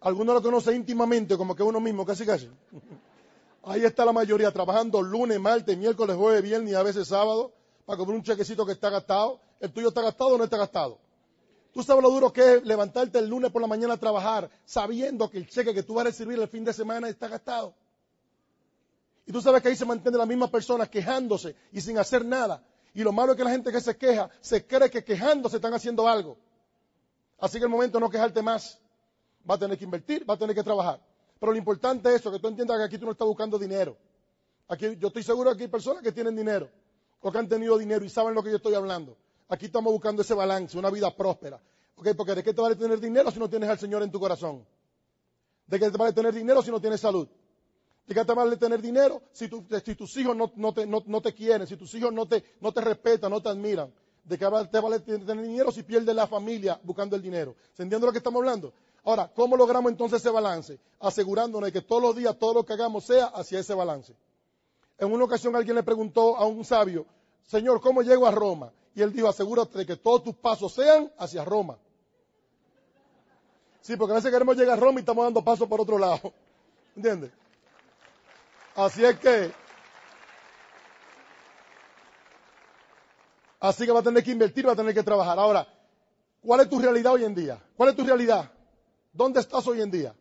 Algunos lo conocen íntimamente, como que uno mismo, casi casi. *laughs* Ahí está la mayoría, trabajando lunes, martes, miércoles, jueves, viernes y a veces sábado, para cobrar un chequecito que está gastado. ¿El tuyo está gastado o no está gastado? Tú sabes lo duro que es levantarte el lunes por la mañana a trabajar sabiendo que el cheque que tú vas a recibir el fin de semana está gastado. Y tú sabes que ahí se mantienen las mismas personas quejándose y sin hacer nada. Y lo malo es que la gente que se queja se cree que quejándose están haciendo algo. Así que el momento no quejarte más. Va a tener que invertir, va a tener que trabajar. Pero lo importante es eso, que tú entiendas que aquí tú no estás buscando dinero. Aquí, yo estoy seguro que hay personas que tienen dinero o que han tenido dinero y saben lo que yo estoy hablando. Aquí estamos buscando ese balance, una vida próspera. Porque ¿de qué te vale tener dinero si no tienes al Señor en tu corazón? ¿De qué te vale tener dinero si no tienes salud? ¿De qué te vale tener dinero si, tus hijos no, te, quieren, si tus hijos no te, respetan, no te admiran? ¿De qué te vale tener dinero si pierdes la familia buscando el dinero? ¿Se entiende lo que estamos hablando? Ahora, ¿cómo logramos entonces ese balance? Asegurándonos de que todos los días todo lo que hagamos sea hacia ese balance. En una ocasión alguien le preguntó a un sabio, Señor, ¿cómo llego a Roma? Y él dijo, asegúrate de que todos tus pasos sean hacia Roma. Sí, porque a veces queremos llegar a Roma y estamos dando pasos por otro lado. *laughs* ¿Entiendes? Así es que, así que va a tener que invertir, va a tener que trabajar. Ahora, ¿cuál es tu realidad hoy en día? ¿Cuál es tu realidad? ¿Dónde estás hoy en día?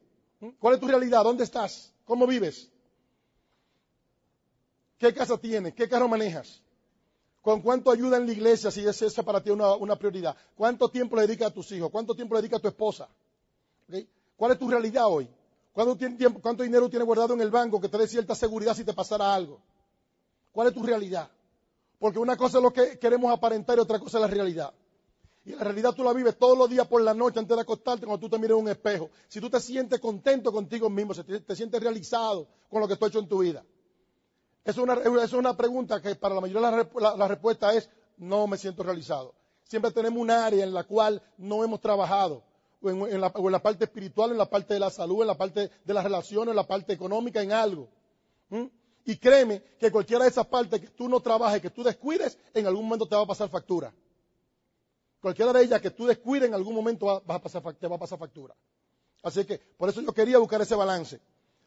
¿Cuál es tu realidad? ¿Dónde estás? ¿Cómo vives? ¿Qué casa tienes? ¿Qué carro manejas? ¿Con cuánto ayuda en la iglesia si es esa para ti una, prioridad? ¿Cuánto tiempo le dedicas a tus hijos? ¿Cuánto tiempo le dedicas a tu esposa? ¿Cuál es tu realidad hoy? ¿Cuánto, dinero tienes guardado en el banco que te dé cierta seguridad si te pasara algo? ¿Cuál es tu realidad? Porque una cosa es lo que queremos aparentar y otra cosa es la realidad. Y la realidad tú la vives todos los días por la noche antes de acostarte cuando tú te mires en un espejo. Si tú te sientes contento contigo mismo, si te, sientes realizado con lo que tú has hecho en tu vida. Es una, es una pregunta que para la mayoría la, la, respuesta es no me siento realizado. Siempre tenemos un área en la cual no hemos trabajado. O en, la, la, parte espiritual, en la parte de la salud, en la parte de las relaciones, en la parte económica, en algo. ¿Mm? Y créeme que cualquiera de esas partes que tú no trabajes, que tú descuides, en algún momento te va a pasar factura. Cualquiera de ellas que tú descuides, en algún momento a pasar, te va a pasar factura. Así que por eso yo quería buscar ese balance.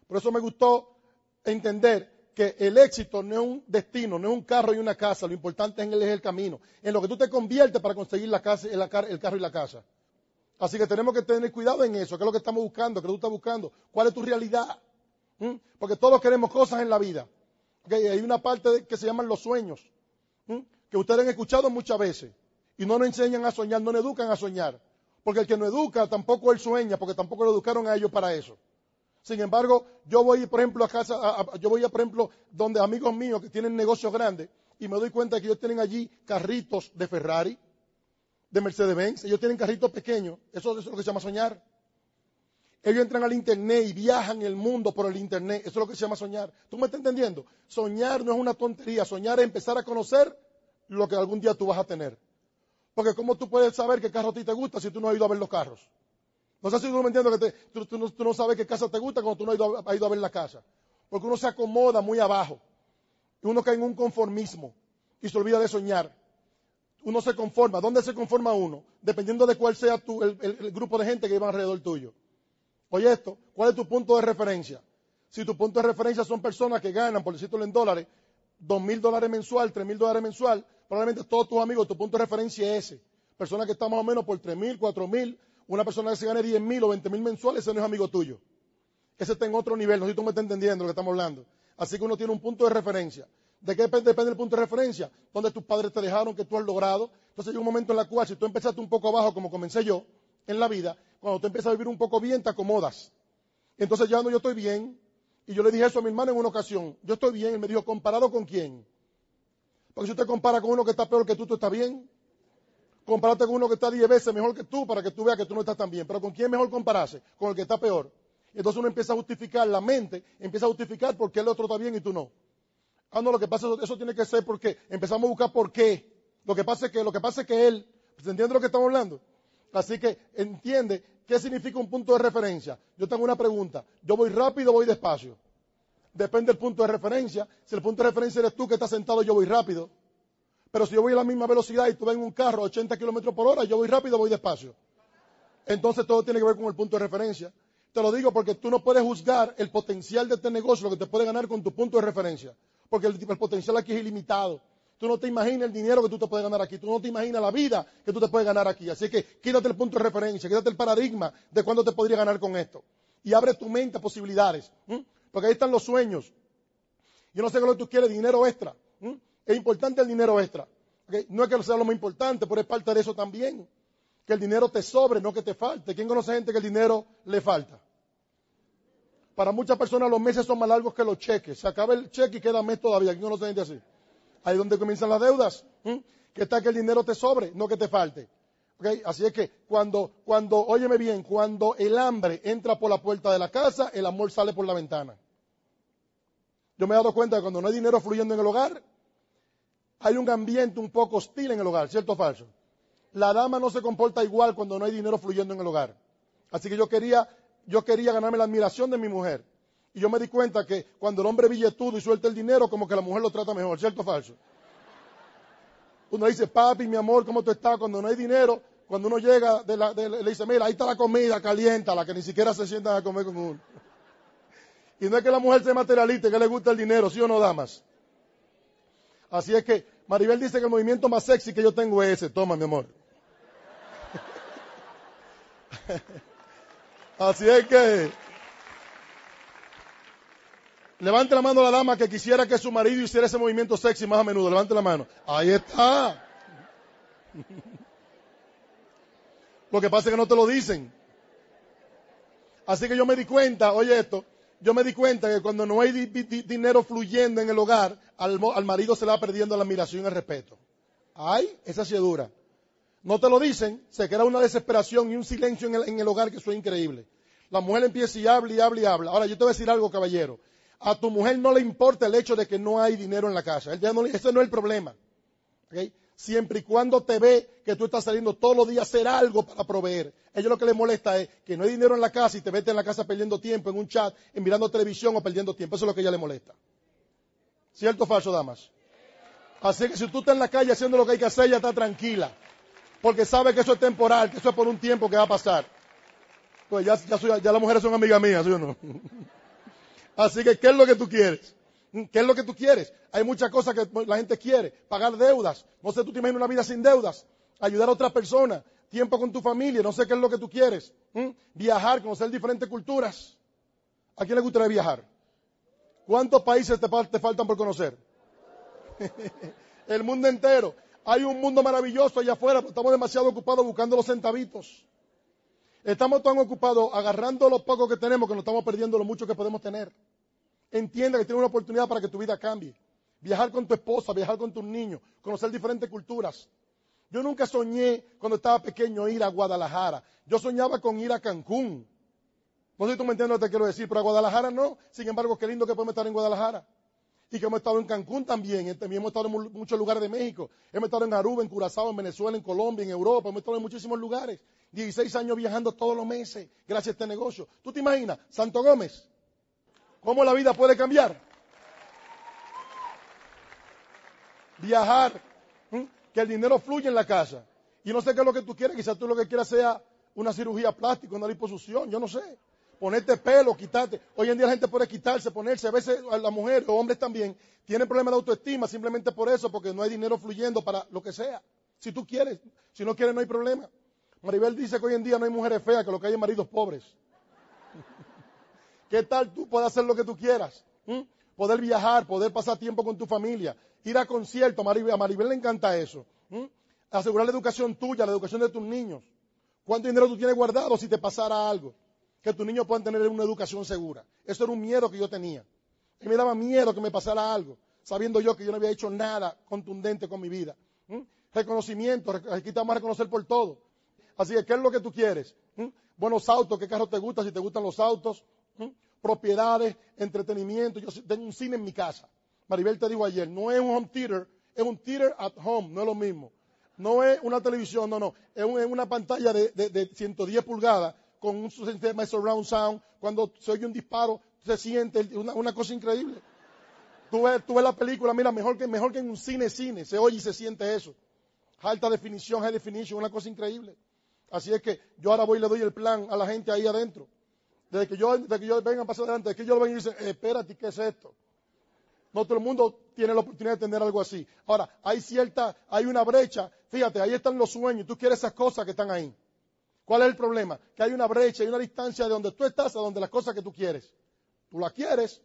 Por eso me gustó entender que el éxito no es un destino, no es un carro y una casa, lo importante es el camino, en lo que tú te conviertes para conseguir la casa, el, carro y la casa. Así que tenemos que tener cuidado en eso, que es lo que estamos buscando, que tú estás buscando, cuál es tu realidad. ¿Mm? Porque todos queremos cosas en la vida. Hay una parte que se llaman los sueños, ¿Mm? que ustedes han escuchado muchas veces, y no nos enseñan a soñar, no nos educan a soñar. Porque el que no educa tampoco él sueña, porque tampoco lo educaron a ellos para eso. Sin embargo, yo voy, por ejemplo, a casa, yo voy, a, por ejemplo, donde amigos míos que tienen negocios grandes y me doy cuenta que ellos tienen allí carritos de Ferrari, de Mercedes-Benz, ellos tienen carritos pequeños, eso, es lo que se llama soñar. Ellos entran al Internet y viajan el mundo por el Internet, eso es lo que se llama soñar. ¿Tú me estás entendiendo? Soñar no es una tontería, soñar es empezar a conocer lo que algún día tú vas a tener. Porque ¿cómo tú puedes saber qué carro a ti te gusta si tú no has ido a ver los carros? No sé si tú me entiendes que tú, no, sabes qué casa te gusta cuando tú no has ido, ido a ver la casa. Porque uno se acomoda muy abajo. Y uno cae en un conformismo y se olvida de soñar. Uno se conforma. ¿Dónde se conforma uno? Dependiendo de cuál sea el, grupo de gente que iba alrededor tuyo. Oye esto, ¿cuál es tu punto de referencia? Si tu punto de referencia son personas que ganan, por decirlo en dólares, dos mil dólares mensual, tres mil dólares mensual, probablemente todos tus amigos, tu punto de referencia es ese. Personas que están más o menos por tres mil, cuatro mil, una persona que se gane mil o veinte mil mensuales, ese no es amigo tuyo. Ese está en otro nivel, no sé si tú me estás entendiendo lo que estamos hablando. Así que uno tiene un punto de referencia. ¿De qué depende, el punto de referencia? Donde tus padres te dejaron, que tú has logrado. Entonces hay un momento en el cual, si tú empezaste un poco abajo, como comencé yo, en la vida, cuando tú empiezas a vivir un poco bien, te acomodas. Entonces ya no, yo estoy bien. Y yo le dije eso a mi hermano en una ocasión. Yo estoy bien. Él me dijo, ¿comparado con quién? Porque si usted compara con uno que está peor que tú, tú estás bien. Compárate con uno que está diez veces mejor que tú para que tú veas que tú no estás tan bien. Pero ¿con quién mejor compararse? Con el que está peor. Entonces uno empieza a justificar, la mente empieza a justificar por qué el otro está bien y tú no. Ah, no, lo que pasa, eso, eso tiene que ser porque empezamos a buscar por qué. Lo que pasa es que, lo que, pasa es que él, ¿se entiende lo que estamos hablando? Así que entiende qué significa un punto de referencia. Yo tengo una pregunta. ¿Yo voy rápido voy despacio? Depende del punto de referencia. Si el punto de referencia eres tú que estás sentado, yo voy rápido. Pero si yo voy a la misma velocidad y tú ves en un carro a 80 kilómetros por hora, yo voy rápido voy despacio. Entonces todo tiene que ver con el punto de referencia. Te lo digo porque tú no puedes juzgar el potencial de este negocio, lo que te puede ganar con tu punto de referencia porque el, potencial aquí es ilimitado. Tú no te imaginas el dinero que tú te puedes ganar aquí, tú no te imaginas la vida que tú te puedes ganar aquí. Así que quítate el punto de referencia, quítate el paradigma de cuándo te podría ganar con esto. Y abre tu mente a posibilidades, porque ahí están los sueños. Yo no sé qué lo que tú quieres, dinero extra. Es importante el dinero extra. No es que sea lo más importante, pero es parte de eso también. Que el dinero te sobre, no que te falte. ¿Quién conoce gente que el dinero le falta? Para muchas personas los meses son más largos que los cheques. Se acaba el cheque y queda mes todavía. ¿Quién no se gente así? Ahí es donde comienzan las deudas. Que está que el dinero te sobre, no que te falte. Así es que cuando, cuando, óyeme bien, cuando el hambre entra por la puerta de la casa, el amor sale por la ventana. Yo me he dado cuenta que cuando no hay dinero fluyendo en el hogar, hay un ambiente un poco hostil en el hogar, ¿cierto o falso? La dama no se comporta igual cuando no hay dinero fluyendo en el hogar. Así que yo quería yo quería ganarme la admiración de mi mujer. Y yo me di cuenta que cuando el hombre billetudo y suelta el dinero, como que la mujer lo trata mejor, ¿cierto o falso? Uno dice, papi, mi amor, ¿cómo tú estás? Cuando no hay dinero, cuando uno llega, le dice, mira, ahí está la comida, calienta, la que ni siquiera se sientan a comer con uno. Y no es que la mujer sea materialista, que le gusta el dinero, ¿sí o no, damas? Así es que Maribel dice que el movimiento más sexy que yo tengo es ese. Toma, mi amor. *laughs* Así es que levante la mano a la dama que quisiera que su marido hiciera ese movimiento sexy más a menudo. Levante la mano. Ahí está. Lo que pasa es que no te lo dicen. Así que yo me di cuenta, oye esto, yo me di cuenta que cuando no hay dinero fluyendo en el hogar, al, marido se le va perdiendo la admiración y el respeto. Ay, esa sí es dura no te lo dicen, se crea una desesperación y un silencio en el, hogar que eso es increíble. La mujer empieza y habla y habla y habla. Ahora, yo te voy a decir algo, caballero. A tu mujer no le importa el hecho de que no hay dinero en la casa. ese no es el problema. Siempre y cuando te ve que tú estás saliendo todos los días a hacer algo para proveer. Ella lo que le molesta es que no hay dinero en la casa y te vete en la casa perdiendo tiempo en un chat, en mirando televisión o perdiendo tiempo. Eso es lo que ella le molesta. ¿Cierto o falso, damas? Así que si tú estás en la calle haciendo lo que hay que hacer, ella está tranquila porque sabe que eso es temporal, que eso es por un tiempo que va a pasar. Pues ya, ya, las mujeres son amigas mías, ¿sí o no? *laughs* Así que, ¿qué es lo que tú quieres? ¿Qué es lo que tú quieres? Hay muchas cosas que la gente quiere. Pagar deudas. No sé, tú te imaginas una vida sin deudas. Ayudar a otras personas. Tiempo con tu familia. No sé qué es lo que tú quieres. Viajar, conocer diferentes culturas. ¿A quién le gustaría viajar? ¿Cuántos países te, te faltan por conocer? *laughs* El mundo entero. Hay un mundo maravilloso allá afuera, pero estamos demasiado ocupados buscando los centavitos. Estamos tan ocupados agarrando lo poco que tenemos que nos estamos perdiendo lo mucho que podemos tener. Entienda que tienes una oportunidad para que tu vida cambie. Viajar con tu esposa, viajar con tus niños, conocer diferentes culturas. Yo nunca soñé cuando estaba pequeño ir a Guadalajara. Yo soñaba con ir a Cancún. No sé si tú me entiendes lo que te quiero decir, pero a Guadalajara no. Sin embargo, qué lindo que podemos estar en Guadalajara. Y que hemos estado en Cancún también. También hemos estado en muchos lugares de México. Hemos estado en Aruba, en Curazao, en Venezuela, en Colombia, en Europa. Hemos estado en muchísimos lugares. 16 años viajando todos los meses gracias a este negocio. ¿Tú te imaginas? Santo Gómez. ¿Cómo la vida puede cambiar? Viajar. Que el dinero fluya en la casa. Y no sé qué es lo que tú quieres. Quizás tú lo que quieras sea una cirugía plástica, una liposucción. Yo no sé ponerte pelo, quitarte. Hoy en día la gente puede quitarse, ponerse. A veces la mujer o hombres también tienen problemas de autoestima simplemente por eso, porque no hay dinero fluyendo para lo que sea. Si tú quieres, si no quieres no hay problema. Maribel dice que hoy en día no hay mujeres feas, que lo que hay es maridos pobres. ¿Qué tal tú puedes hacer lo que tú quieras? ¿Mm? Poder viajar, poder pasar tiempo con tu familia, ir a conciertos. a Maribel le encanta eso. ¿Mm? Asegurar la educación tuya, la educación de tus niños. ¿Cuánto dinero tú tienes guardado si te pasara algo? que tus niños puedan tener una educación segura. Eso era un miedo que yo tenía. Y me daba miedo que me pasara algo, sabiendo yo que yo no había hecho nada contundente con mi vida. ¿Mm? Reconocimiento, aquí te a reconocer por todo. Así que, ¿qué es lo que tú quieres? Buenos autos, ¿qué carro te gusta? Si te gustan los autos. Propiedades, entretenimiento. Yo tengo un cine en mi casa. Maribel te dijo ayer, no es un home theater, es un theater at home, no es lo mismo. No es una televisión, no, no. Es, una pantalla de, de 110 pulgadas con un sistema de surround sound, cuando se oye un disparo, se siente una, cosa increíble. Tú ves, tú ves, la película, mira, mejor que, mejor que en un cine, cine, se oye y se siente eso. Alta definición, high definition, una cosa increíble. Así es que yo ahora voy y le doy el plan a la gente ahí adentro. Desde que yo, desde que yo venga a pasar adelante, desde que yo lo venga y dice, espérate, ¿qué es esto? No todo el mundo tiene la oportunidad de tener algo así. Ahora, hay cierta, hay una brecha. Fíjate, ahí están los sueños. Tú quieres esas cosas que están ahí. ¿Cuál es el problema? Que hay una brecha, hay una distancia de donde tú estás a donde las cosas que tú quieres. Tú la quieres.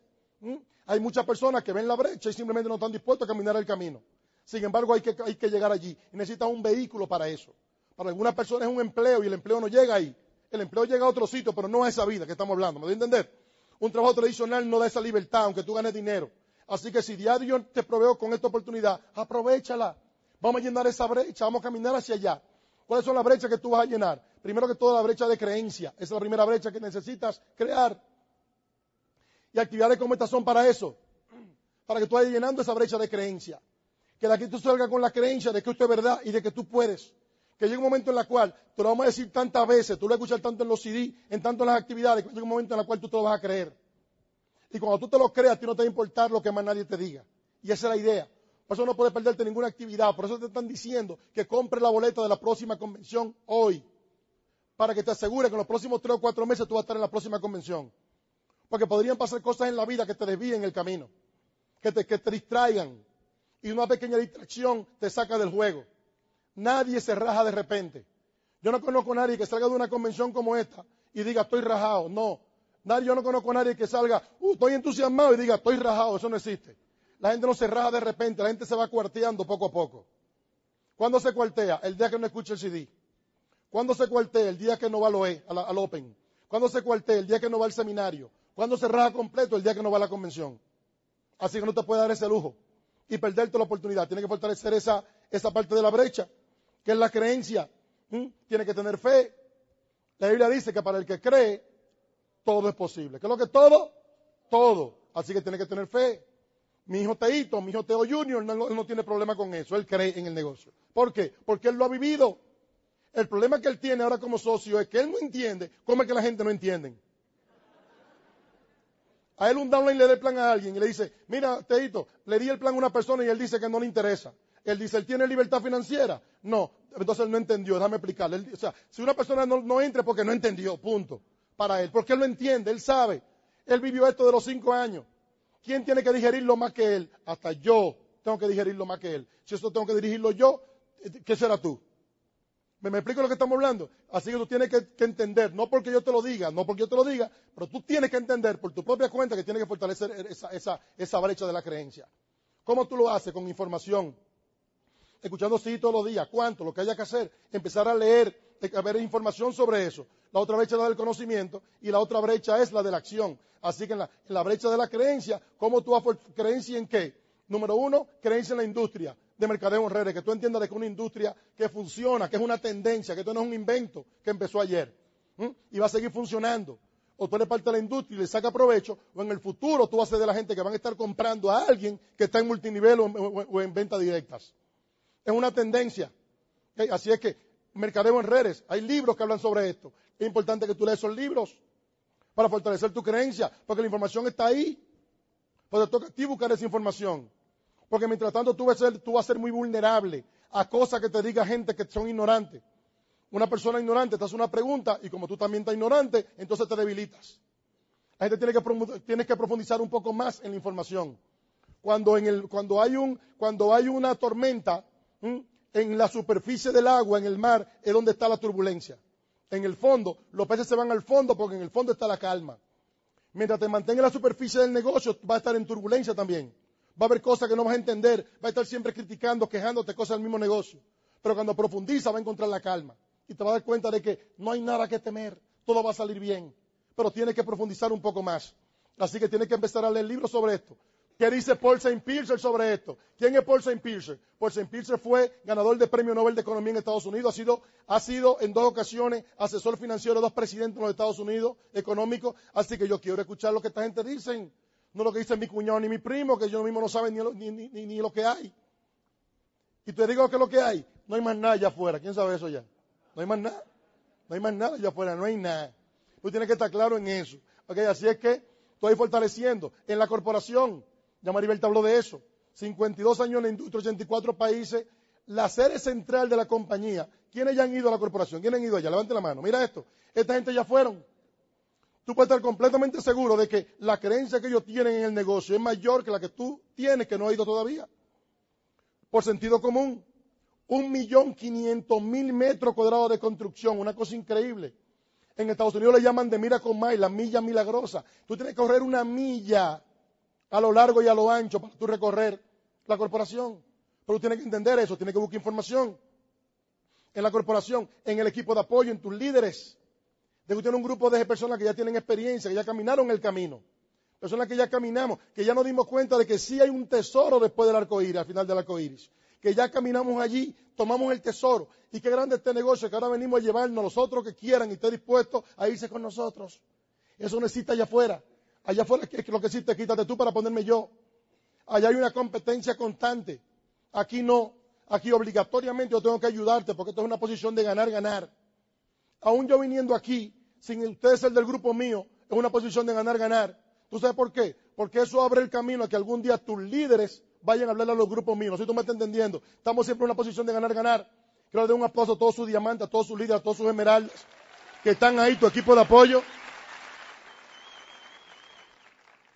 Hay muchas personas que ven la brecha y simplemente no están dispuestos a caminar el camino. Sin embargo, hay que, hay que llegar allí. Y necesitas un vehículo para eso. Para algunas personas es un empleo y el empleo no llega ahí. El empleo llega a otro sitio, pero no a esa vida que estamos hablando. ¿Me doy a entender? Un trabajo tradicional no da esa libertad, aunque tú ganes dinero. Así que si diario te proveo con esta oportunidad, aprovechala. Vamos a llenar esa brecha, vamos a caminar hacia allá. ¿Cuáles son las brechas que tú vas a llenar? Primero que todo, la brecha de creencia. Esa es la primera brecha que necesitas crear. Y actividades como estas son para eso. Para que tú vayas llenando esa brecha de creencia. Que de aquí tú salgas con la creencia de que esto es verdad y de que tú puedes. Que llegue un momento en el cual, te lo vamos a decir tantas veces, tú lo escuchas tanto en los CD, en tanto en las actividades, que llega un momento en el cual tú te lo vas a creer. Y cuando tú te lo creas, a ti no te va a importar lo que más nadie te diga. Y esa es la idea. Por eso no puedes perderte ninguna actividad. Por eso te están diciendo que compre la boleta de la próxima convención hoy. Para que te asegure que en los próximos tres o cuatro meses tú vas a estar en la próxima convención. Porque podrían pasar cosas en la vida que te desvíen el camino. Que te, que te distraigan. Y una pequeña distracción te saca del juego. Nadie se raja de repente. Yo no conozco a nadie que salga de una convención como esta y diga estoy rajado. No. Nadie, yo no conozco a nadie que salga, uh, estoy entusiasmado y diga estoy rajado. Eso no existe. La gente no se raja de repente, la gente se va cuarteando poco a poco. ¿Cuándo se cuartea? El día que no escucha el CD. ¿Cuándo se cuartea? El día que no va al, OE, al, Open. ¿Cuándo se cuartea? El día que no va al seminario. ¿Cuándo se raja completo? El día que no va a la convención. Así que no te puede dar ese lujo y perderte la oportunidad. Tiene que fortalecer esa, esa parte de la brecha, que es la creencia. Tiene que tener fe. La Biblia dice que para el que cree, todo es posible. ¿Qué es lo que todo? Todo. Así que tiene que tener fe. Mi hijo Teito, mi hijo Teo Junior, no, no tiene problema con eso. Él cree en el negocio. ¿Por qué? Porque él lo ha vivido. El problema que él tiene ahora como socio es que él no entiende cómo es que la gente no entiende. A él un downline le da el plan a alguien y le dice, mira, Teito, le di el plan a una persona y él dice que no le interesa. Él dice, ¿él tiene libertad financiera? No. Entonces él no entendió, déjame explicarle. o sea, si una persona no, no entra porque no entendió, punto. Para él, porque él lo entiende, él sabe. Él vivió esto de los cinco años. ¿Quién tiene que digerirlo más que él? Hasta yo tengo que digerirlo más que él. Si esto tengo que dirigirlo yo, ¿qué será tú? ¿Me, explico lo que estamos hablando? Así que tú tienes que, entender, no porque yo te lo diga, no porque yo te lo diga, pero tú tienes que entender por tu propia cuenta que tienes que fortalecer esa, esa brecha de la creencia. ¿Cómo tú lo haces? Con información. Escuchando sí todos los días. ¿Cuánto? Lo que haya que hacer. Empezar a leer, a ver información sobre eso. La otra brecha es la del conocimiento y la otra brecha es la de la acción. Así que en la, brecha de la creencia, ¿cómo tú por creencia en qué? Número uno, creencia en la industria de mercadeo en que tú entiendas que es una industria que funciona, que es una tendencia, que esto no es un invento que empezó ayer y va a seguir funcionando. O tú eres parte de la industria y le saca provecho, o en el futuro tú vas a ser de la gente que van a estar comprando a alguien que está en multinivel o, en ventas directas. Es una tendencia. Así es que mercadeo en redes, hay libros que hablan sobre esto. Es importante que tú leas esos libros para fortalecer tu creencia, porque la información está ahí. Pero toca a ti buscar esa información. Porque mientras tanto tú vas, a ser, tú vas a ser muy vulnerable a cosas que te diga gente que son ignorantes. Una persona ignorante te hace una pregunta y como tú también estás ignorante, entonces te debilitas. La gente tiene que, tiene que profundizar un poco más en la información. Cuando, en el, cuando, hay, un, cuando hay una tormenta en la superficie del agua, en el mar, es donde está la turbulencia. En el fondo, los peces se van al fondo porque en el fondo está la calma. Mientras te mantenga en la superficie del negocio, va a estar en turbulencia también. Va a haber cosas que no vas a entender, va a estar siempre criticando, quejándote cosas del mismo negocio. Pero cuando profundiza va a encontrar la calma y te vas a dar cuenta de que no hay nada que temer, todo va a salir bien, pero tienes que profundizar un poco más. Así que tienes que empezar a leer libros sobre esto. ¿Qué dice Paul St. Pierce sobre esto? ¿Quién es Paul St. Pierce? Paul St. Pierce fue ganador del Premio Nobel de Economía en Estados Unidos. Ha sido, ha sido en dos ocasiones asesor financiero de dos presidentes de los Estados Unidos económicos. Así que yo quiero escuchar lo que esta gente dice. No lo que dice mi cuñado ni mi primo, que yo mismo no saben ni, lo que hay. Y te digo que es lo que hay. No hay más nada allá afuera. ¿Quién sabe eso ya? No hay más nada. No hay más nada allá afuera, no hay nada. Tú tienes que estar claro en eso. así es que estoy fortaleciendo. En la corporación, ya Maribel te habló de eso. 52 años en la industria, 84 países. La sede central de la compañía. ¿Quiénes ya han ido a la corporación? ¿Quiénes han ido allá? Levante la mano. Mira esto. Esta gente ya fueron. Tú puedes estar completamente seguro de que la creencia que ellos tienen en el negocio es mayor que la que tú tienes que no ha ido todavía. Por sentido común un millón quinientos mil metros cuadrados de construcción, una cosa increíble. En Estados Unidos le llaman de mira con Mile, la milla milagrosa. Tú tienes que correr una milla a lo largo y a lo ancho para tú recorrer la corporación. Pero tú tienes que entender eso, tienes que buscar información en la corporación, en el equipo de apoyo, en tus líderes. Debe tener un grupo de personas que ya tienen experiencia, que ya caminaron el camino. Personas que ya caminamos, que ya nos dimos cuenta de que sí hay un tesoro después del arco iris, al final del arco iris que ya caminamos allí, tomamos el tesoro. Y qué grande este negocio que ahora venimos a llevarnos los otros que quieran y esté dispuesto a irse con nosotros. Eso no existe allá afuera. Allá afuera es lo que existe, quítate tú para ponerme yo. Allá hay una competencia constante. Aquí no. Aquí obligatoriamente yo tengo que ayudarte porque esto es una posición de ganar, ganar. Aún yo viniendo aquí, sin ustedes ser del grupo mío, es una posición de ganar, ganar. ¿Tú sabes por qué? Porque eso abre el camino a que algún día tus líderes vayan a hablarle a los grupos míos. No sé si tú me estás entendiendo. Estamos siempre en una posición de ganar, ganar. Quiero darle un aplauso a todos sus diamantes, a todos sus líderes, a todos sus esmeraldas que están ahí, tu equipo de apoyo.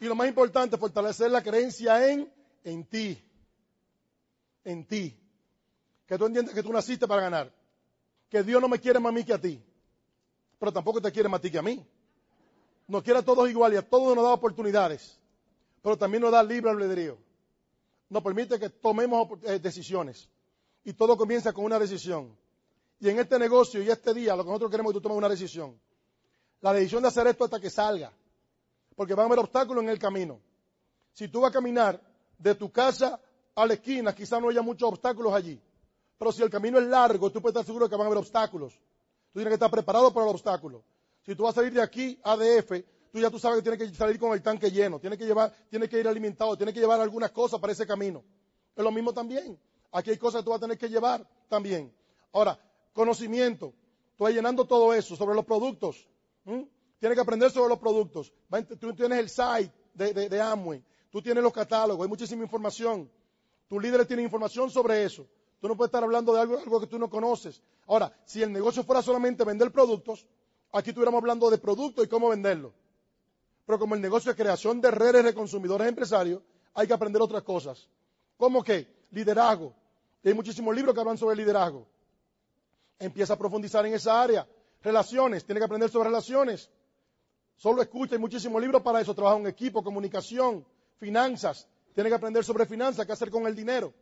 Y lo más importante, fortalecer la creencia en, en ti. En ti. Que tú entiendas que tú naciste para ganar. Que Dios no me quiere más a mí que a ti. Pero tampoco te quiere más a ti que a mí. Nos quiere a todos igual y a todos nos da oportunidades. Pero también nos da libre albedrío nos permite que tomemos eh, decisiones. Y todo comienza con una decisión. Y en este negocio y este día, lo que nosotros queremos es que tú tomes una decisión. La decisión de hacer esto hasta que salga. Porque van a haber obstáculos en el camino. Si tú vas a caminar de tu casa a la esquina, quizás no haya muchos obstáculos allí. Pero si el camino es largo, tú puedes estar seguro de que van a haber obstáculos. Tú tienes que estar preparado para los obstáculos. Si tú vas a salir de aquí a tú ya tú sabes que tienes que salir con el tanque lleno, tienes que llevar, tienes que ir alimentado, tienes que llevar algunas cosas para ese camino. Es lo mismo también. Aquí hay cosas que tú vas a tener que llevar también. Ahora, conocimiento. Tú vas llenando todo eso sobre los productos. Tienes que aprender sobre los productos. Tú tienes el site de, Amway. Tú tienes los catálogos. Hay muchísima información. Tus líderes tienen información sobre eso. Tú no puedes estar hablando de algo, algo que tú no conoces. Ahora, si el negocio fuera solamente vender productos, aquí estuviéramos hablando de productos y cómo venderlo. Pero como el negocio de creación de redes de consumidores empresarios, hay que aprender otras cosas. ¿Cómo que? Liderazgo. hay muchísimos libros que hablan sobre liderazgo. Empieza a profundizar en esa área. Relaciones, tiene que aprender sobre relaciones. Solo escucha, hay muchísimos libros para eso. Trabaja en equipo, comunicación, finanzas. Tiene que aprender sobre finanzas, qué hacer con el dinero.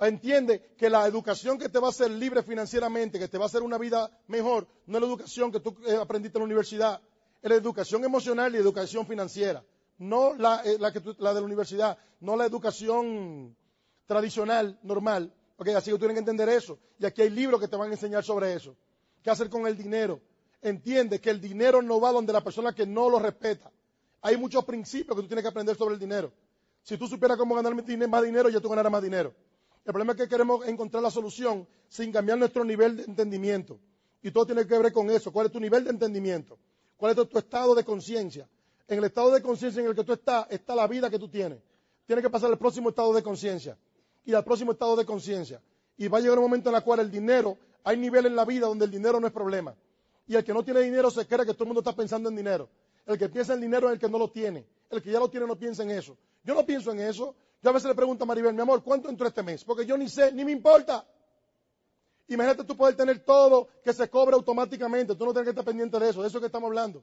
Entiende que la educación que te va a hacer libre financieramente, que te va a hacer una vida mejor, no es la educación que tú eh, aprendiste en la universidad, es la educación emocional y educación financiera, no la, eh, la, que la de la universidad, no la educación tradicional, normal. Okay, así que tú tienes que entender eso. Y aquí hay libros que te van a enseñar sobre eso. ¿Qué hacer con el dinero? Entiende que el dinero no va donde la persona que no lo respeta. Hay muchos principios que tú tienes que aprender sobre el dinero. Si tú supieras cómo ganar más dinero, ya tú ganarás más dinero. El problema es que queremos encontrar la solución sin cambiar nuestro nivel de entendimiento. Y todo tiene que ver con eso. ¿Cuál es tu nivel de entendimiento? ¿Cuál es tu, estado de conciencia? En el estado de conciencia en el que tú estás, está la vida que tú tienes. Tienes que pasar al próximo estado de conciencia y al próximo estado de conciencia. Y va a llegar un momento en el cual el dinero, hay niveles en la vida donde el dinero no es problema. Y el que no tiene dinero se cree que todo el mundo está pensando en dinero. El que piensa en dinero es el que no lo tiene. El que ya lo tiene no piensa en eso. Yo no pienso en eso. Yo a veces le pregunto a Maribel, mi amor, ¿cuánto entró este mes? Porque yo ni sé, ni me importa. Imagínate tú poder tener todo que se cobre automáticamente. Tú no tienes que estar pendiente de eso, de eso que estamos hablando.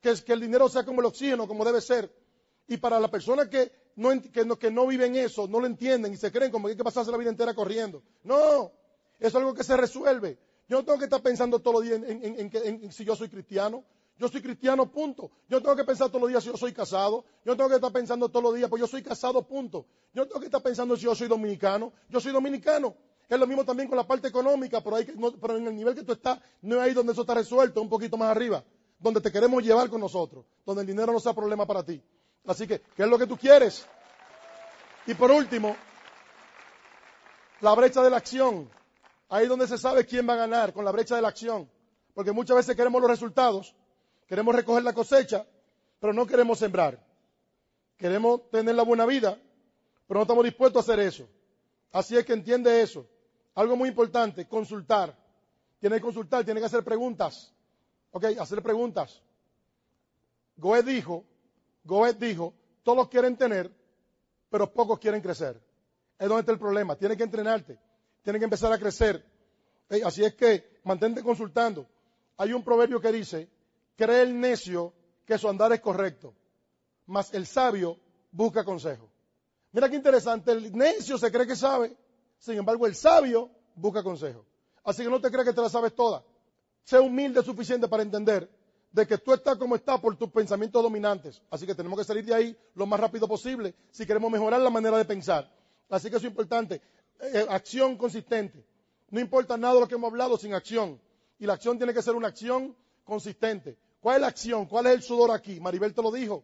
Que, el dinero sea como el oxígeno, como debe ser. Y para las personas que no, que, no, que no viven eso, no lo entienden y se creen como que hay que pasarse la vida entera corriendo. No, eso es algo que se resuelve. Yo no tengo que estar pensando todos los días en, si yo soy cristiano. Yo soy cristiano, punto. Yo tengo que pensar todos los días si yo soy casado. Yo tengo que estar pensando todos los días, pues yo soy casado, punto. Yo tengo que estar pensando si yo soy dominicano. Yo soy dominicano. Es lo mismo también con la parte económica, pero, pero en el nivel que tú estás, no es ahí donde eso está resuelto, un poquito más arriba, donde te queremos llevar con nosotros, donde el dinero no sea problema para ti. Así que, ¿qué es lo que tú quieres? Y por último, la brecha de la acción. Ahí donde se sabe quién va a ganar, con la brecha de la acción. Porque muchas veces queremos los resultados, Queremos recoger la cosecha, pero no queremos sembrar. Queremos tener la buena vida, pero no estamos dispuestos a hacer eso. Así es que entiende eso. Algo muy importante, consultar. Tiene que consultar, tiene que hacer preguntas. Ok, hacer preguntas. Goethe dijo, Goethe dijo, todos quieren tener, pero pocos quieren crecer. Es donde está el problema. Tienes que entrenarte, tienes que empezar a crecer. así es que mantente consultando. Hay un proverbio que dice, cree el necio que su andar es correcto, mas el sabio busca consejo. Mira qué interesante, el necio se cree que sabe, sin embargo el sabio busca consejo. Así que no te creas que te la sabes toda. Sé humilde suficiente para entender de que tú estás como estás por tus pensamientos dominantes. Así que tenemos que salir de ahí lo más rápido posible si queremos mejorar la manera de pensar. Así que eso es importante. Eh, eh, acción consistente. No importa nada de lo que hemos hablado sin acción. Y la acción tiene que ser una acción consistente. ¿Cuál es la acción? ¿Cuál es el sudor aquí? Maribel te lo dijo.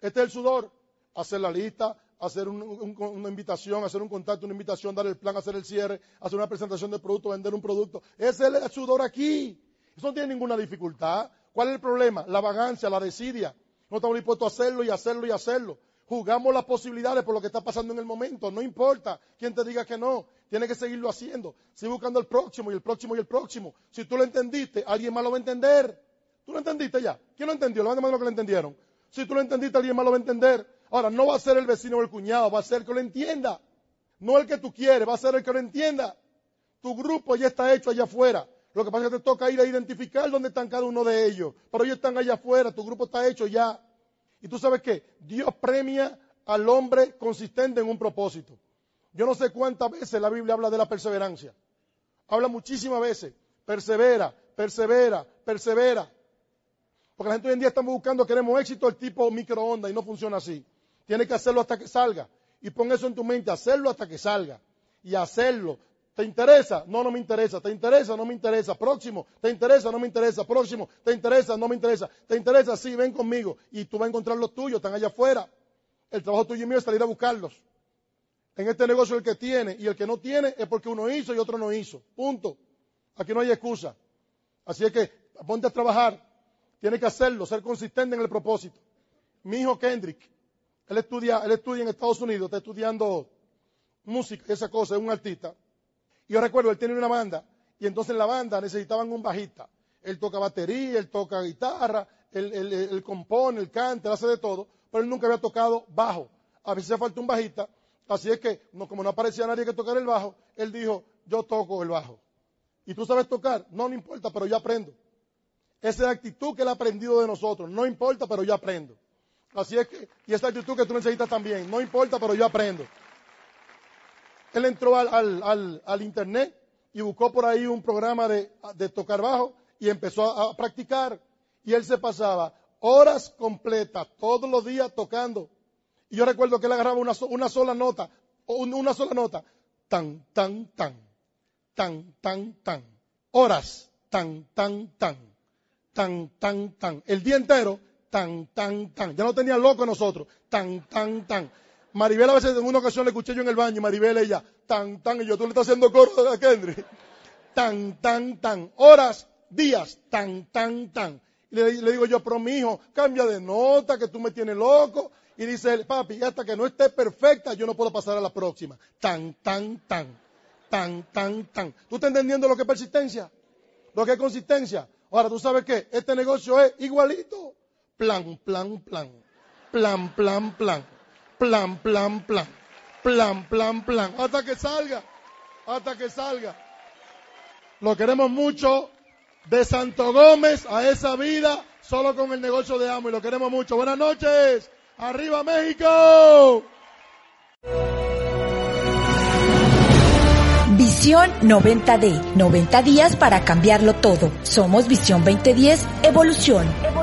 Este es el sudor. Hacer la lista, hacer una invitación, hacer un contacto, una invitación, dar el plan, hacer el cierre, hacer una presentación de producto, vender un producto. Ese es el sudor aquí. Eso no tiene ninguna dificultad. ¿Cuál es el problema? La vagancia, la desidia. No estamos dispuestos a hacerlo y hacerlo y hacerlo. Jugamos las posibilidades por lo que está pasando en el momento. No importa quién te diga que no. Tienes que seguirlo haciendo. Sigue buscando el próximo y el próximo y el próximo. Si tú lo entendiste, alguien más lo va a entender. ¿Tú lo entendiste ya? ¿Quién lo entendió? Levanta mano lo que lo entendieron. Si tú lo entendiste, alguien más lo va a entender. Ahora, no va a ser el vecino o el cuñado, va a ser el que lo entienda. No el que tú quieres, va a ser el que lo entienda. Tu grupo ya está hecho allá afuera. Lo que pasa es que te toca ir a identificar dónde están cada uno de ellos. Pero ellos están allá afuera, tu grupo está hecho ya. Y tú sabes qué? Dios premia al hombre consistente en un propósito. Yo no sé cuántas veces la Biblia habla de la perseverancia. Habla muchísimas veces. Persevera, persevera, persevera. Porque la gente hoy en día estamos buscando, queremos éxito el tipo microondas y no funciona así. Tienes que hacerlo hasta que salga. Y pon eso en tu mente, hacerlo hasta que salga. Y hacerlo. ¿Te interesa? No, no me interesa. ¿Te interesa? No me interesa. Próximo. ¿Te interesa? No me interesa. Próximo. ¿Te interesa? No me interesa. ¿Te interesa? Sí, ven conmigo. Y tú vas a encontrar los tuyos, están allá afuera. El trabajo tuyo y mío es salir a buscarlos. En este negocio el que tiene y el que no tiene es porque uno hizo y otro no hizo. Punto. Aquí no hay excusa. Así es que ponte a trabajar tiene que hacerlo, ser consistente en el propósito. Mi hijo Kendrick, él estudia, él estudia en Estados Unidos, está estudiando música, esa cosa, es un artista. Y yo recuerdo, él tiene una banda, y entonces en la banda necesitaban un bajista. Él toca batería, él toca guitarra, él, compone, él canta, hace de todo, pero él nunca había tocado bajo. A veces falta un bajista, así es que, como no aparecía nadie que tocara el bajo, él dijo, yo toco el bajo. ¿Y tú sabes tocar? No, no importa, pero yo aprendo. Esa actitud que él ha aprendido de nosotros. No importa, pero yo aprendo. Así es que, y esa actitud que tú necesitas también. No importa, pero yo aprendo. Él entró al, internet y buscó por ahí un programa de, tocar bajo y empezó a, a, practicar. Y él se pasaba horas completas, todos los días tocando. Y yo recuerdo que él agarraba una, una sola nota, una sola nota, tan, tan, tan, tan, tan, tan, horas, tan, tan, tan, tan, tan, tan, el día entero, tan, tan, tan. Ya no tenía loco nosotros, tan, tan, tan. Maribel a veces en una ocasión le escuché yo en el baño, Maribel ella, tan, tan, y yo, tú le estás haciendo coro a Kendry. Tan, tan, tan. Horas, días, tan, tan, tan. Y le, digo yo, pero mi cambia de nota, que tú me tienes loco. Y dice él, papi, hasta que no esté perfecta, yo no puedo pasar a la próxima. Tan, tan, tan. Tan, tan, tan. ¿Tú estás entendiendo lo que es persistencia? Lo que es consistencia. Ahora, ¿tú sabes qué? Este negocio es igualito. Plan, plan, plan. Plan, plan, plan. Plan, plan, plan. Plan, plan, plan. Hasta que salga. Hasta que salga. Lo queremos mucho. De Santo Gómez a esa vida, solo con el negocio de amo y lo queremos mucho. Buenas noches. ¡Arriba México! Visión 90D, 90 días para cambiarlo todo. Somos Visión 2010, Evolución.